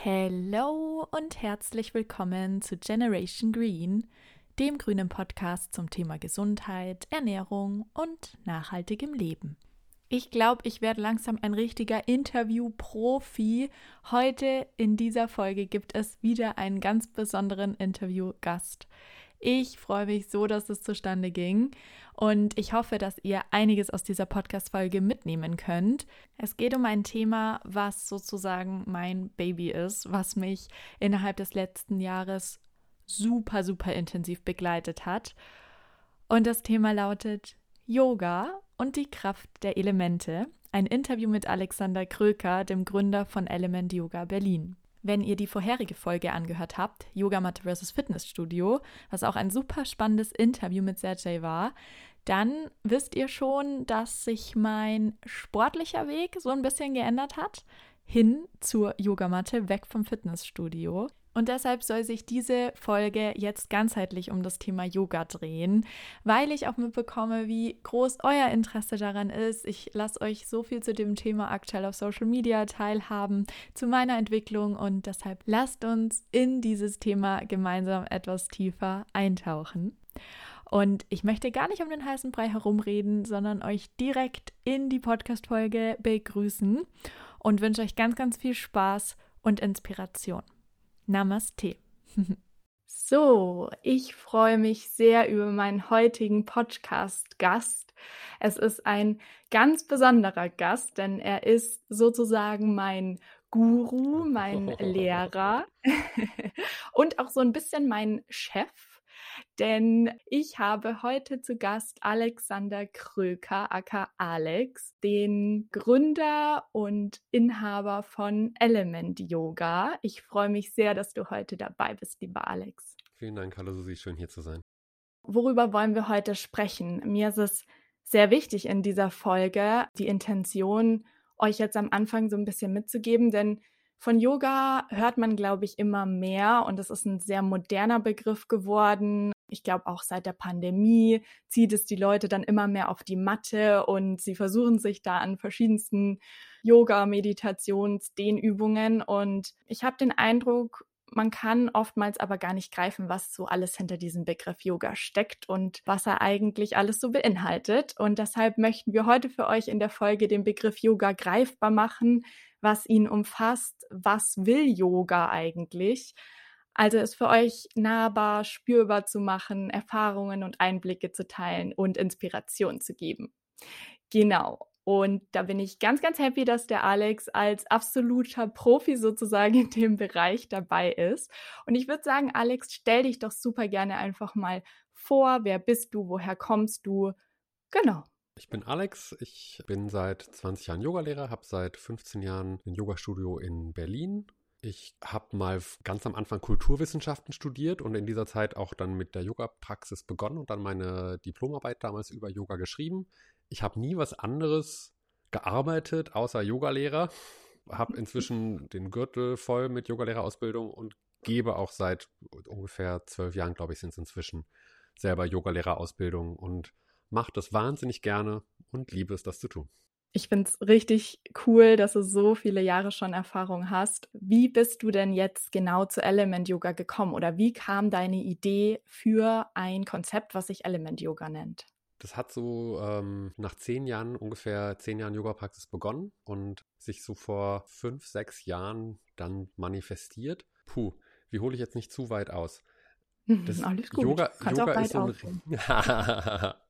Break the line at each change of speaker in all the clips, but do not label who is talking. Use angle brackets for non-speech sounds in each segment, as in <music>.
Hello und herzlich willkommen zu Generation Green, dem grünen Podcast zum Thema Gesundheit, Ernährung und nachhaltigem Leben. Ich glaube, ich werde langsam ein richtiger Interview-Profi. Heute in dieser Folge gibt es wieder einen ganz besonderen Interviewgast. Ich freue mich so, dass es zustande ging und ich hoffe, dass ihr einiges aus dieser Podcast-Folge mitnehmen könnt. Es geht um ein Thema, was sozusagen mein Baby ist, was mich innerhalb des letzten Jahres super, super intensiv begleitet hat. Und das Thema lautet Yoga und die Kraft der Elemente. Ein Interview mit Alexander Kröker, dem Gründer von Element Yoga Berlin. Wenn ihr die vorherige Folge angehört habt, Yogamatte vs. Fitnessstudio, was auch ein super spannendes Interview mit Sergey war, dann wisst ihr schon, dass sich mein sportlicher Weg so ein bisschen geändert hat, hin zur Yogamatte, weg vom Fitnessstudio. Und deshalb soll sich diese Folge jetzt ganzheitlich um das Thema Yoga drehen, weil ich auch mitbekomme, wie groß euer Interesse daran ist. Ich lasse euch so viel zu dem Thema aktuell auf Social Media teilhaben, zu meiner Entwicklung und deshalb lasst uns in dieses Thema gemeinsam etwas tiefer eintauchen. Und ich möchte gar nicht um den heißen Brei herumreden, sondern euch direkt in die Podcast-Folge begrüßen und wünsche euch ganz, ganz viel Spaß und Inspiration. Namaste. So, ich freue mich sehr über meinen heutigen Podcast-Gast. Es ist ein ganz besonderer Gast, denn er ist sozusagen mein Guru, mein <laughs> Lehrer <laughs> und auch so ein bisschen mein Chef denn ich habe heute zu Gast Alexander Kröker, aka Alex, den Gründer und Inhaber von Element Yoga. Ich freue mich sehr, dass du heute dabei bist, lieber Alex.
Vielen Dank, hallo Susi, schön hier zu sein.
Worüber wollen wir heute sprechen? Mir ist es sehr wichtig in dieser Folge, die Intention, euch jetzt am Anfang so ein bisschen mitzugeben, denn von Yoga hört man, glaube ich, immer mehr und es ist ein sehr moderner Begriff geworden. Ich glaube, auch seit der Pandemie zieht es die Leute dann immer mehr auf die Matte und sie versuchen sich da an verschiedensten Yoga, Meditations, Dehnübungen. Und ich habe den Eindruck, man kann oftmals aber gar nicht greifen, was so alles hinter diesem Begriff Yoga steckt und was er eigentlich alles so beinhaltet. Und deshalb möchten wir heute für euch in der Folge den Begriff Yoga greifbar machen, was ihn umfasst, was will Yoga eigentlich. Also es für euch nahbar, spürbar zu machen, Erfahrungen und Einblicke zu teilen und Inspiration zu geben. Genau. Und da bin ich ganz, ganz happy, dass der Alex als absoluter Profi sozusagen in dem Bereich dabei ist. Und ich würde sagen, Alex, stell dich doch super gerne einfach mal vor. Wer bist du? Woher kommst du? Genau.
Ich bin Alex, ich bin seit 20 Jahren Yogalehrer, habe seit 15 Jahren ein Yogastudio in Berlin. Ich habe mal ganz am Anfang Kulturwissenschaften studiert und in dieser Zeit auch dann mit der Yoga-Praxis begonnen und dann meine Diplomarbeit damals über Yoga geschrieben ich habe nie was anderes gearbeitet außer Yogalehrer. Habe inzwischen <laughs> den Gürtel voll mit Yogalehrerausbildung und gebe auch seit ungefähr zwölf Jahren, glaube ich, sind es inzwischen, selber Yogalehrerausbildung und mache das wahnsinnig gerne und liebe es, das zu tun.
Ich finde es richtig cool, dass du so viele Jahre schon Erfahrung hast. Wie bist du denn jetzt genau zu Element Yoga gekommen oder wie kam deine Idee für ein Konzept, was sich Element Yoga nennt?
Das hat so ähm, nach zehn Jahren, ungefähr zehn Jahren Yoga-Praxis begonnen und sich so vor fünf, sechs Jahren dann manifestiert. Puh, wie hole ich jetzt nicht zu weit aus? <laughs>
Das Alles gut. Yoga, Kannst Yoga ist so ein <laughs>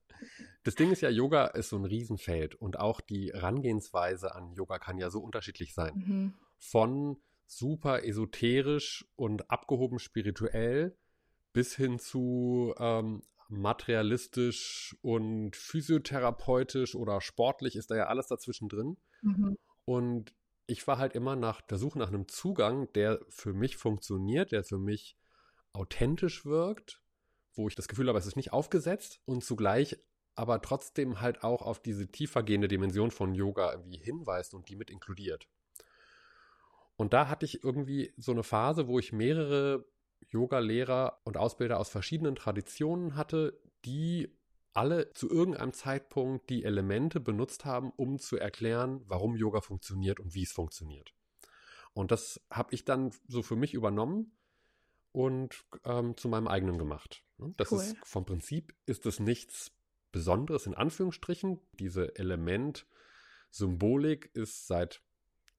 Das Ding ist ja, Yoga ist so ein Riesenfeld und auch die Herangehensweise an Yoga kann ja so unterschiedlich sein. Mhm. Von super esoterisch und abgehoben spirituell bis hin zu ähm, materialistisch und physiotherapeutisch oder sportlich ist da ja alles dazwischen drin. Mhm. Und ich war halt immer nach der Suche nach einem Zugang, der für mich funktioniert, der für mich authentisch wirkt, wo ich das Gefühl habe, es ist nicht aufgesetzt und zugleich aber trotzdem halt auch auf diese tiefergehende Dimension von Yoga irgendwie hinweist und die mit inkludiert. Und da hatte ich irgendwie so eine Phase, wo ich mehrere Yoga-Lehrer und Ausbilder aus verschiedenen Traditionen hatte, die alle zu irgendeinem Zeitpunkt die Elemente benutzt haben, um zu erklären, warum Yoga funktioniert und wie es funktioniert. Und das habe ich dann so für mich übernommen und ähm, zu meinem eigenen gemacht. Ne? Das cool. ist vom Prinzip ist es nichts Besonderes in Anführungsstrichen. Diese Element-Symbolik ist seit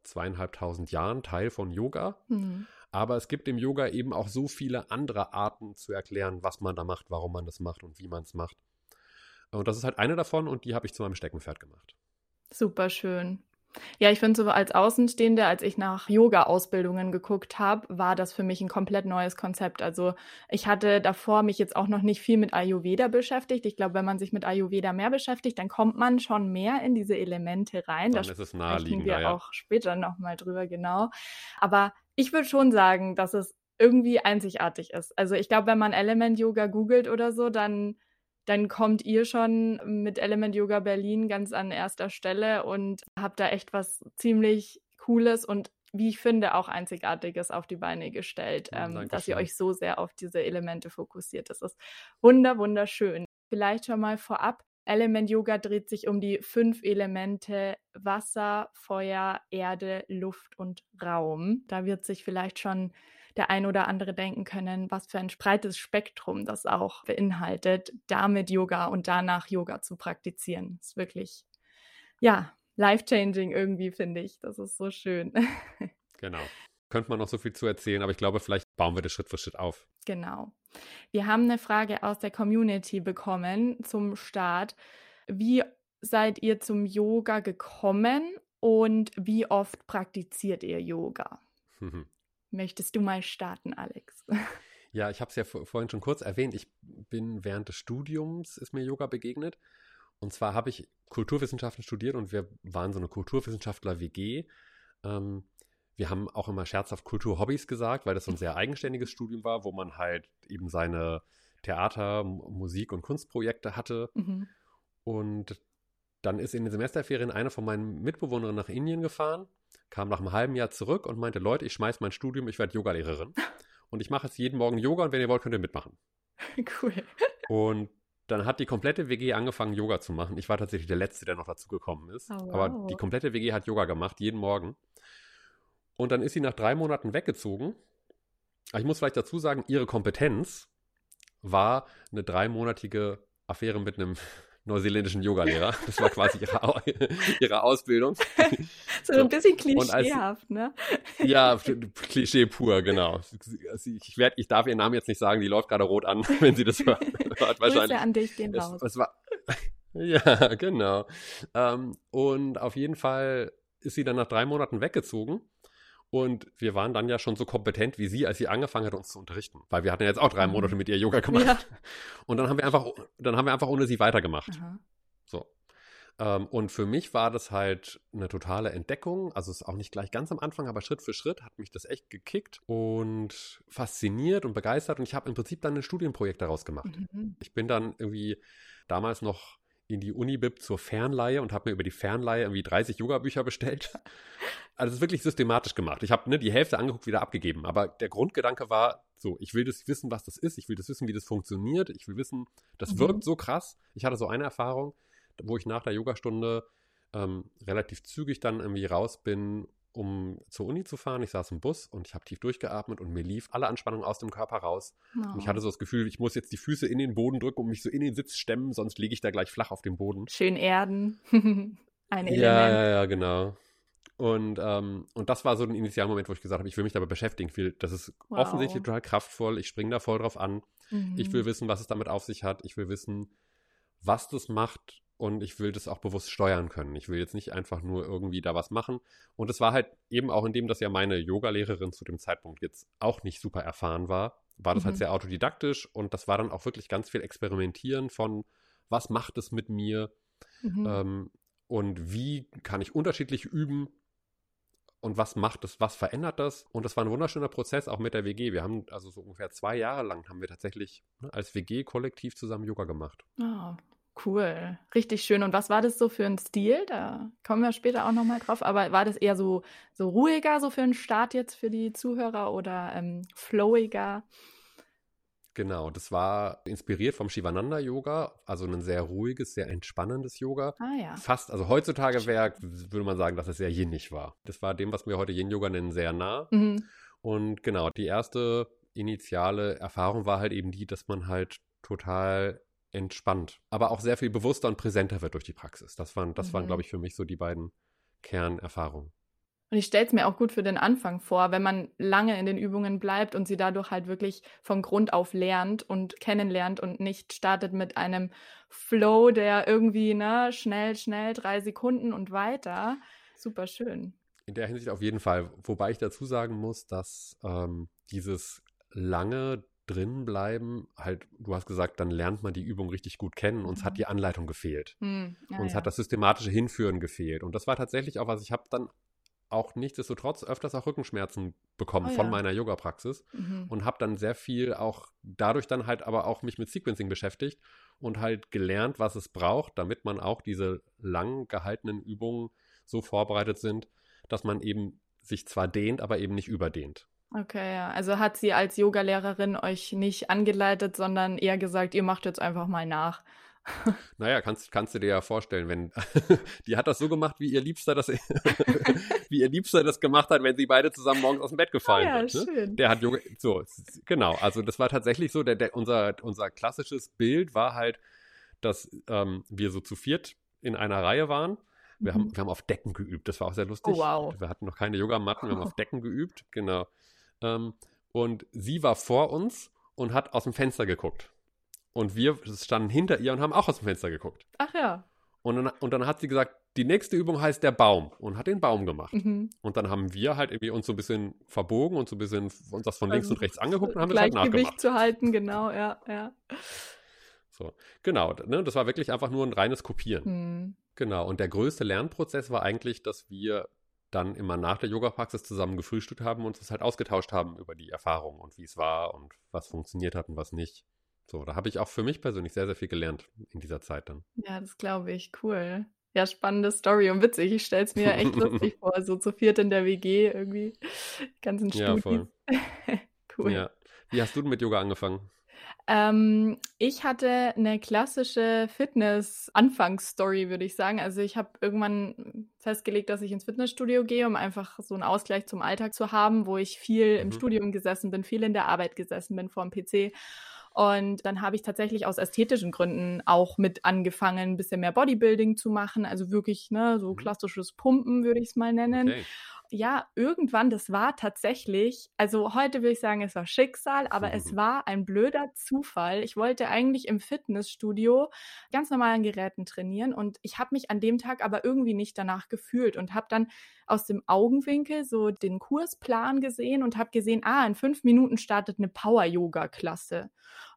zweieinhalbtausend Jahren Teil von Yoga. Mhm. Aber es gibt im Yoga eben auch so viele andere Arten zu erklären, was man da macht, warum man das macht und wie man es macht. Und das ist halt eine davon und die habe ich zu meinem Steckenpferd gemacht.
Super schön. Ja, ich finde so als Außenstehende, als ich nach Yoga-Ausbildungen geguckt habe, war das für mich ein komplett neues Konzept. Also ich hatte davor mich jetzt auch noch nicht viel mit Ayurveda beschäftigt. Ich glaube, wenn man sich mit Ayurveda mehr beschäftigt, dann kommt man schon mehr in diese Elemente rein.
Dann da ist es naheliegend.
wir ja. auch später nochmal drüber, genau. Aber ich würde schon sagen, dass es irgendwie einzigartig ist. Also ich glaube, wenn man Element Yoga googelt oder so, dann dann kommt ihr schon mit Element Yoga Berlin ganz an erster Stelle und habt da echt was ziemlich Cooles und wie ich finde, auch Einzigartiges auf die Beine gestellt, ähm, dass ihr euch so sehr auf diese Elemente fokussiert. Das ist wunder, wunderschön. Vielleicht schon mal vorab. Element Yoga dreht sich um die fünf Elemente Wasser, Feuer, Erde, Luft und Raum. Da wird sich vielleicht schon der ein oder andere denken können, was für ein breites Spektrum das auch beinhaltet, damit Yoga und danach Yoga zu praktizieren. Das ist wirklich, ja, life-changing irgendwie, finde ich. Das ist so schön. <laughs>
Genau. Könnte man noch so viel zu erzählen, aber ich glaube, vielleicht bauen wir das Schritt für Schritt auf.
Genau. Wir haben eine Frage aus der Community bekommen zum Start. Wie seid ihr zum Yoga gekommen und wie oft praktiziert ihr Yoga? <laughs> Möchtest du mal starten, Alex? <laughs>
Ja, ich habe es ja vorhin schon kurz erwähnt. Ich bin während des Studiums, ist mir Yoga begegnet. Und zwar habe ich Kulturwissenschaften studiert und wir waren so eine Kulturwissenschaftler-WG. Ähm, wir haben auch immer scherzhaft Kulturhobbys gesagt, weil das so ein sehr eigenständiges Studium war, wo man halt eben seine Theater-, Musik- und Kunstprojekte hatte. Mhm. Und dann ist in den Semesterferien eine von meinen Mitbewohnerinnen nach Indien gefahren kam nach einem halben Jahr zurück und meinte, Leute, ich schmeiß mein Studium, ich werde Yogalehrerin. <laughs> Und ich mache jetzt jeden Morgen Yoga und wenn ihr wollt, könnt ihr mitmachen. <laughs>
Cool.
Und dann hat die komplette WG angefangen, Yoga zu machen. Ich war tatsächlich der Letzte, der noch dazugekommen ist. Oh, wow. Aber die komplette WG hat Yoga gemacht, jeden Morgen. Und dann ist sie nach drei Monaten weggezogen. ich muss vielleicht dazu sagen, ihre Kompetenz war eine dreimonatige Affäre mit einem neuseeländischen Yogalehrer. Das war quasi ihre, <laughs> ihre Ausbildung.
so, <laughs> so, ein bisschen klischeehaft, als, ne?
Ja, Klischee pur, genau. Ich, werd, ich darf ihren Namen jetzt nicht sagen, die läuft gerade rot an, <laughs> wenn sie das hört.
wahrscheinlich. an dich,
es, raus. Es war, ja, genau. Ähm, und auf jeden Fall ist sie dann nach drei Monaten weggezogen und wir waren dann ja schon so kompetent wie sie, als sie angefangen hat, uns zu unterrichten. Weil wir hatten ja jetzt auch drei mhm. Monate mit ihr Yoga gemacht. Ja. Und dann haben wir einfach, dann haben wir einfach ohne sie weitergemacht. Aha. So. Ähm, und für mich war das halt eine totale Entdeckung. Also es ist auch nicht gleich ganz am Anfang, aber Schritt für Schritt hat mich das echt gekickt und fasziniert und begeistert. Und ich habe im Prinzip dann ein Studienprojekt daraus gemacht. Mhm. Ich bin dann irgendwie damals noch in die Unibib zur Fernleihe und habe mir über die Fernleihe irgendwie 30 Yoga-Bücher bestellt. <laughs> Also es ist wirklich systematisch gemacht. Ich habe ne, die Hälfte angeguckt, wieder abgegeben. Aber der Grundgedanke war so, ich will das wissen, was das ist. Ich will das wissen, wie das funktioniert. Ich will wissen, das mhm. wirkt so krass. Ich hatte so eine Erfahrung, wo ich nach der Yogastunde ähm, relativ zügig dann irgendwie raus bin um zur Uni zu fahren. Ich saß im Bus und ich habe tief durchgeatmet und mir lief alle Anspannung aus dem Körper raus. Oh. Und ich hatte so das Gefühl, ich muss jetzt die Füße in den Boden drücken und mich so in den Sitz stemmen, sonst liege ich da gleich flach auf dem Boden.
Schön erden. <laughs> Ein
Element. Ja, ja, ja, genau. Und, ähm, und das war so ein Initialmoment, wo ich gesagt habe, ich will mich dabei beschäftigen. Will, das ist wow. offensichtlich total kraftvoll. Ich springe da voll drauf an. Mhm. Ich will wissen, was es damit auf sich hat. Ich will wissen, was das macht und ich will das auch bewusst steuern können. Ich will jetzt nicht einfach nur irgendwie da was machen. Und es war halt eben auch in dem, dass ja meine Yogalehrerin zu dem Zeitpunkt jetzt auch nicht super erfahren war, war das halt mhm. halt sehr autodidaktisch und das war dann auch wirklich ganz viel Experimentieren von, was macht es mit mir mhm. ähm, und wie kann ich unterschiedlich üben und was macht es, was verändert das? Und das war ein wunderschöner Prozess auch mit der WG. Wir haben also so ungefähr zwei Jahre lang haben wir tatsächlich ne, als WG kollektiv zusammen Yoga gemacht.
Oh, Cool, richtig schön. Und was war das so für ein Stil? Da kommen wir später auch nochmal drauf. Aber war das eher so, so ruhiger, so für einen Start jetzt für die Zuhörer oder ähm, flowiger?
Genau, das war inspiriert vom Shivananda-Yoga, also ein sehr ruhiges, sehr entspannendes Yoga.
Ah ja.
Fast, also heutzutage wäre, würde man sagen, dass es sehr yinnig war. Das war dem, was wir heute Yin-Yoga nennen, sehr nah. Mhm. Und genau, die erste initiale Erfahrung war halt eben die, dass man halt total entspannt, aber auch sehr viel bewusster und präsenter wird durch die Praxis. Das waren, das mhm. waren, glaube ich, für mich so die beiden Kernerfahrungen.
Und ich stelle es mir auch gut für den Anfang vor, wenn man lange in den Übungen bleibt und sie dadurch halt wirklich von Grund auf lernt und kennenlernt und nicht startet mit einem Flow, der irgendwie, ne, schnell, schnell, drei Sekunden und weiter. Super schön.
In der Hinsicht auf jeden Fall. Wobei ich dazu sagen muss, dass ähm, dieses lange drin bleiben, halt, du hast gesagt, dann lernt man die Übung richtig gut kennen. Uns mhm. hat die Anleitung gefehlt. Mhm. Ja, Uns ja. hat das systematische Hinführen gefehlt. Und das war tatsächlich auch was, ich habe dann auch nichtsdestotrotz öfters auch Rückenschmerzen bekommen oh, von ja. meiner Yoga-Praxis mhm. und habe dann sehr viel auch dadurch dann halt aber auch mich mit Sequencing beschäftigt und halt gelernt, was es braucht, damit man auch diese lang gehaltenen Übungen so vorbereitet sind, dass man eben sich zwar dehnt, aber eben nicht überdehnt.
Okay, ja. Also hat sie als Yogalehrerin euch nicht angeleitet, sondern eher gesagt, ihr macht jetzt einfach mal nach. <laughs>
Naja, kannst, kannst du dir ja vorstellen, wenn <laughs> die hat das so gemacht, wie ihr Liebster das, <laughs> wie ihr Liebster das gemacht hat, wenn sie beide zusammen morgens aus dem Bett gefallen ah, ja, sind. Ne? Schön. Der hat Yoga, so, genau, also das war tatsächlich so, der, der, unser, unser klassisches Bild war halt, dass ähm, wir so zu viert in einer Reihe waren. Wir, mhm. haben, wir haben auf Decken geübt, das war auch sehr lustig. Oh, wow. Wir hatten noch keine Yogamatten, wir haben auf Decken geübt, genau. Ähm, und sie war vor uns und hat aus dem Fenster geguckt. Und wir standen hinter ihr und haben auch aus dem Fenster geguckt.
Ach ja.
Und dann, und dann hat sie gesagt, die nächste Übung heißt der Baum und hat den Baum gemacht. Mhm. Und dann haben wir halt irgendwie uns so ein bisschen verbogen und so ein bisschen uns das von links also, und rechts angeguckt und haben das halt nachgemacht. Gleichgewicht
zu halten, genau, ja, ja.
So, genau, ne, das war wirklich einfach nur ein reines Kopieren. Mhm. Genau, und der größte Lernprozess war eigentlich, dass wir dann immer nach der Yoga-Praxis zusammen gefrühstückt haben und uns halt ausgetauscht haben über die Erfahrung und wie es war und was funktioniert hat und was nicht. So, da habe ich auch für mich persönlich sehr, sehr viel gelernt in dieser Zeit dann.
Ja, das glaube ich. Cool. Ja, spannende Story und witzig. Ich stelle es mir echt <laughs> lustig vor, so zu viert in der WG irgendwie. Ganzen Studis. Ja, voll. <laughs>
cool. Ja. Wie hast du denn mit Yoga angefangen?
Ähm, ich hatte eine klassische Fitness-Anfangsstory, würde ich sagen. Also ich habe irgendwann festgelegt, dass ich ins Fitnessstudio gehe, um einfach so einen Ausgleich zum Alltag zu haben, wo ich viel mhm. im Studium gesessen bin, viel in der Arbeit gesessen bin vor dem PC. Und dann habe ich tatsächlich aus ästhetischen Gründen auch mit angefangen, ein bisschen mehr Bodybuilding zu machen. Also wirklich, ne, so mhm. klassisches Pumpen würde ich es mal nennen. Okay ja, irgendwann, das war tatsächlich, also heute will ich sagen, es war Schicksal, aber mhm. es war ein blöder Zufall. Ich wollte eigentlich im Fitnessstudio ganz normalen Geräten trainieren und ich habe mich an dem Tag aber irgendwie nicht danach gefühlt und habe dann aus dem Augenwinkel so den Kursplan gesehen und habe gesehen, ah, in fünf Minuten startet eine Power-Yoga-Klasse.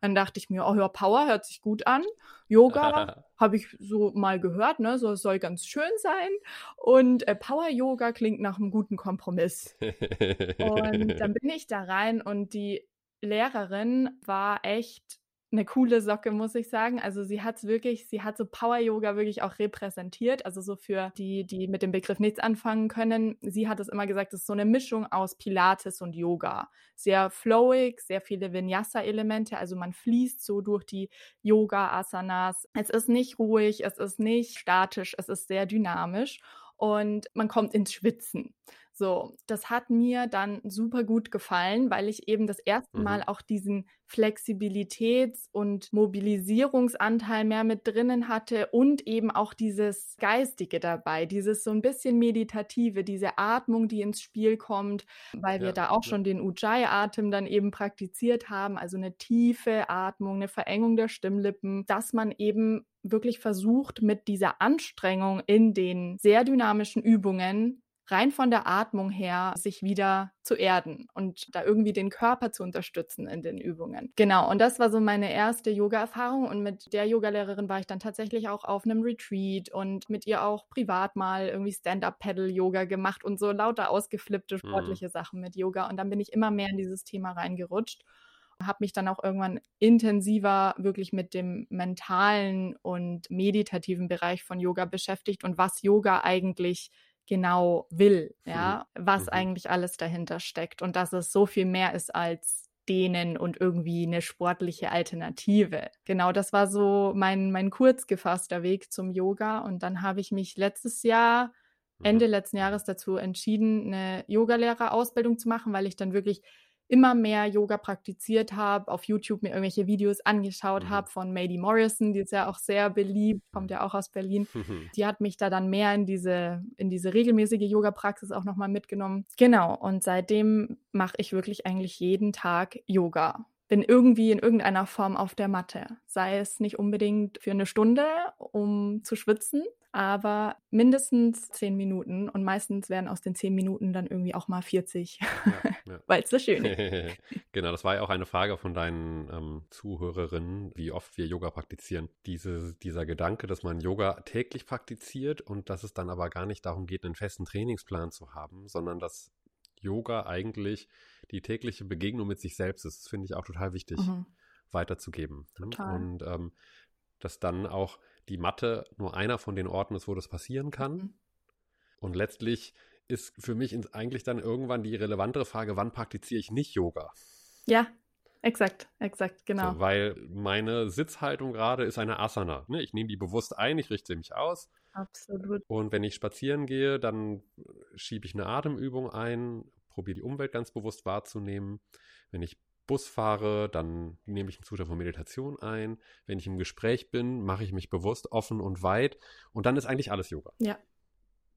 Dann dachte ich mir, oh ja, Power hört sich gut an. Yoga <laughs> habe ich so mal gehört, ne? So soll ganz schön sein. Und äh, Power Yoga klingt nach einem guten Kompromiss. <laughs> und dann bin ich da rein und die Lehrerin war echt eine coole Socke, muss ich sagen. Also sie hat es wirklich, sie hat so Power Yoga wirklich auch repräsentiert. Also so für die, die mit dem Begriff nichts anfangen können. Sie hat es immer gesagt, es ist so eine Mischung aus Pilates und Yoga. Sehr flowig, sehr viele Vinyasa-Elemente. Also man fließt so durch die Yoga-Asanas. Es ist nicht ruhig, es ist nicht statisch, es ist sehr dynamisch und man kommt ins Schwitzen. So, das hat mir dann super gut gefallen, weil ich eben das erste mhm. Mal auch diesen Flexibilitäts- und Mobilisierungsanteil mehr mit drinnen hatte und eben auch dieses Geistige dabei, dieses so ein bisschen Meditative, diese Atmung, die ins Spiel kommt, weil ja, wir da auch ja. schon den Ujjayi-Atem dann eben praktiziert haben, also eine tiefe Atmung, eine Verengung der Stimmlippen, dass man eben wirklich versucht, mit dieser Anstrengung in den sehr dynamischen Übungen rein von der Atmung her sich wieder zu erden und da irgendwie den Körper zu unterstützen in den Übungen. Genau, und das war so meine erste Yoga-Erfahrung und mit der Yogalehrerin war ich dann tatsächlich auch auf einem Retreat und mit ihr auch privat mal irgendwie Stand-Up-Paddle-Yoga gemacht und so lauter ausgeflippte mhm. sportliche mhm. Sachen mit Yoga und dann bin ich immer mehr in dieses Thema reingerutscht habe mich dann auch irgendwann intensiver wirklich mit dem mentalen und meditativen Bereich von Yoga beschäftigt und was Yoga eigentlich genau will, ja, mhm. was mhm. eigentlich alles dahinter steckt und dass es so viel mehr ist als dehnen und irgendwie eine sportliche Alternative. Genau, das war so mein, mein kurz gefasster Weg zum Yoga. Und dann habe ich mich letztes Jahr, mhm. Ende letzten Jahres dazu entschieden, eine Yogalehrerausbildung zu machen, weil ich dann wirklich immer mehr Yoga praktiziert habe, auf YouTube mir irgendwelche Videos angeschaut mhm. habe von Mady Morrison, die ist ja auch sehr beliebt, kommt ja auch aus Berlin. Mhm. Die hat mich da dann mehr in diese, in diese regelmäßige Yoga-Praxis auch nochmal mitgenommen. Genau, und seitdem mache ich wirklich eigentlich jeden Tag Yoga bin irgendwie in irgendeiner Form auf der Matte. Sei es nicht unbedingt für eine Stunde, um zu schwitzen, aber mindestens zehn Minuten und meistens werden aus den zehn Minuten dann irgendwie auch mal 40, ja, ja. <laughs> weil es so schön ist. <laughs>
genau, das war ja auch eine Frage von deinen ähm, Zuhörerinnen, wie oft wir Yoga praktizieren. Diese, dieser Gedanke, dass man Yoga täglich praktiziert und dass es dann aber gar nicht darum geht, einen festen Trainingsplan zu haben, sondern dass Yoga eigentlich die tägliche Begegnung mit sich selbst ist. Finde ich auch total wichtig mhm. weiterzugeben. Ne? Total. Und ähm, dass dann auch die Mathe nur einer von den Orten ist, wo das passieren kann. Mhm. Und letztlich ist für mich eigentlich dann irgendwann die relevantere Frage, wann praktiziere ich nicht Yoga?
Ja, exakt, exakt, genau.
So, weil meine Sitzhaltung gerade ist eine Asana. Ne? Ich nehme die bewusst ein, ich richte mich aus.
Absolut.
Und wenn ich spazieren gehe, dann schiebe ich eine Atemübung ein, probiere die Umwelt ganz bewusst wahrzunehmen. Wenn ich Bus fahre, dann nehme ich einen Zustand von Meditation ein. Wenn ich im Gespräch bin, mache ich mich bewusst offen und weit. Und dann ist eigentlich alles Yoga.
Ja.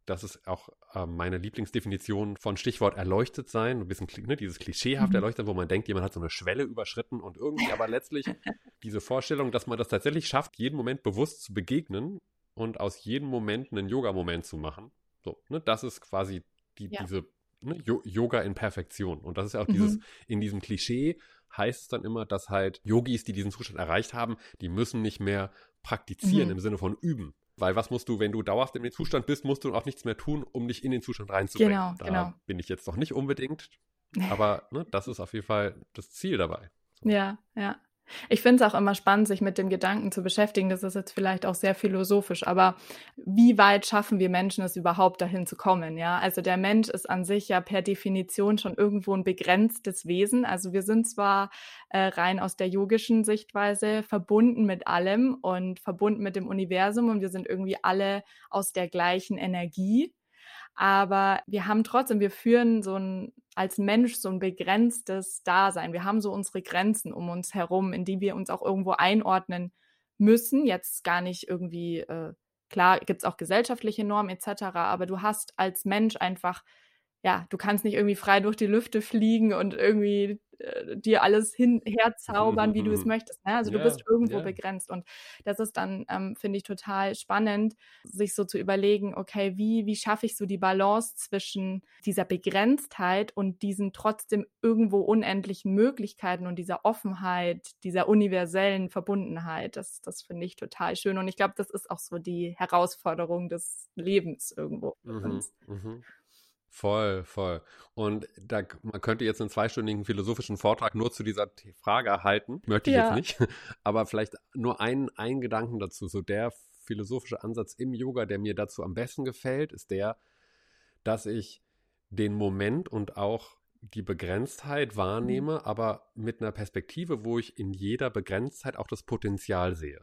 Das ist auch äh, meine Lieblingsdefinition von Stichwort erleuchtet sein. Ein bisschen ne, dieses klischeehaft mhm. erleuchtet, wo man denkt, jemand hat so eine Schwelle überschritten und irgendwie aber letztlich <laughs> diese Vorstellung, dass man das tatsächlich schafft, jeden Moment bewusst zu begegnen und aus jedem Moment einen Yoga-Moment zu machen. So, ne, das ist quasi die, ja. diese ne, Yoga in Perfektion. Und das ist ja auch mhm. dieses, in diesem Klischee heißt es dann immer, dass halt Yogis, die diesen Zustand erreicht haben, die müssen nicht mehr praktizieren mhm. im Sinne von üben. Weil was musst du, wenn du dauerhaft in dem Zustand bist, musst du auch nichts mehr tun, um dich in den Zustand reinzubringen. Genau, da genau. bin ich jetzt noch nicht unbedingt. <laughs> Aber ne, das ist auf jeden Fall das Ziel dabei.
Ja, ja. Ich finde es auch immer spannend, sich mit dem Gedanken zu beschäftigen. Das ist jetzt vielleicht auch sehr philosophisch, aber wie weit schaffen wir Menschen es überhaupt dahin zu kommen? Ja, also der Mensch ist an sich ja per Definition schon irgendwo ein begrenztes Wesen. Also wir sind zwar äh, rein aus der yogischen Sichtweise verbunden mit allem und verbunden mit dem Universum und wir sind irgendwie alle aus der gleichen Energie. Aber wir haben trotzdem, wir führen so ein, als Mensch so ein begrenztes Dasein. Wir haben so unsere Grenzen um uns herum, in die wir uns auch irgendwo einordnen müssen. Jetzt gar nicht irgendwie, äh, klar, gibt es auch gesellschaftliche Normen etc., aber du hast als Mensch einfach, ja, du kannst nicht irgendwie frei durch die Lüfte fliegen und irgendwie äh, dir alles hin herzaubern, wie du es <laughs> möchtest. Ne? Also ja, du bist irgendwo ja. begrenzt. Und das ist dann, ähm, finde ich, total spannend, sich so zu überlegen, okay, wie, wie schaffe ich so die Balance zwischen dieser Begrenztheit und diesen trotzdem irgendwo unendlichen Möglichkeiten und dieser Offenheit, dieser universellen Verbundenheit. Das, das finde ich total schön. Und ich glaube, das ist auch so die Herausforderung des Lebens irgendwo. Mhm,
mh. Voll, voll. Und da, man könnte jetzt einen zweistündigen philosophischen Vortrag nur zu dieser Frage halten. Möchte ich ja. jetzt nicht. <laughs> Aber vielleicht nur einen, einen Gedanken dazu. So der philosophische Ansatz im Yoga, der mir dazu am besten gefällt, ist der, dass ich den Moment und auch die Begrenztheit wahrnehme, mhm. aber mit einer Perspektive, wo ich in jeder Begrenztheit auch das Potenzial sehe.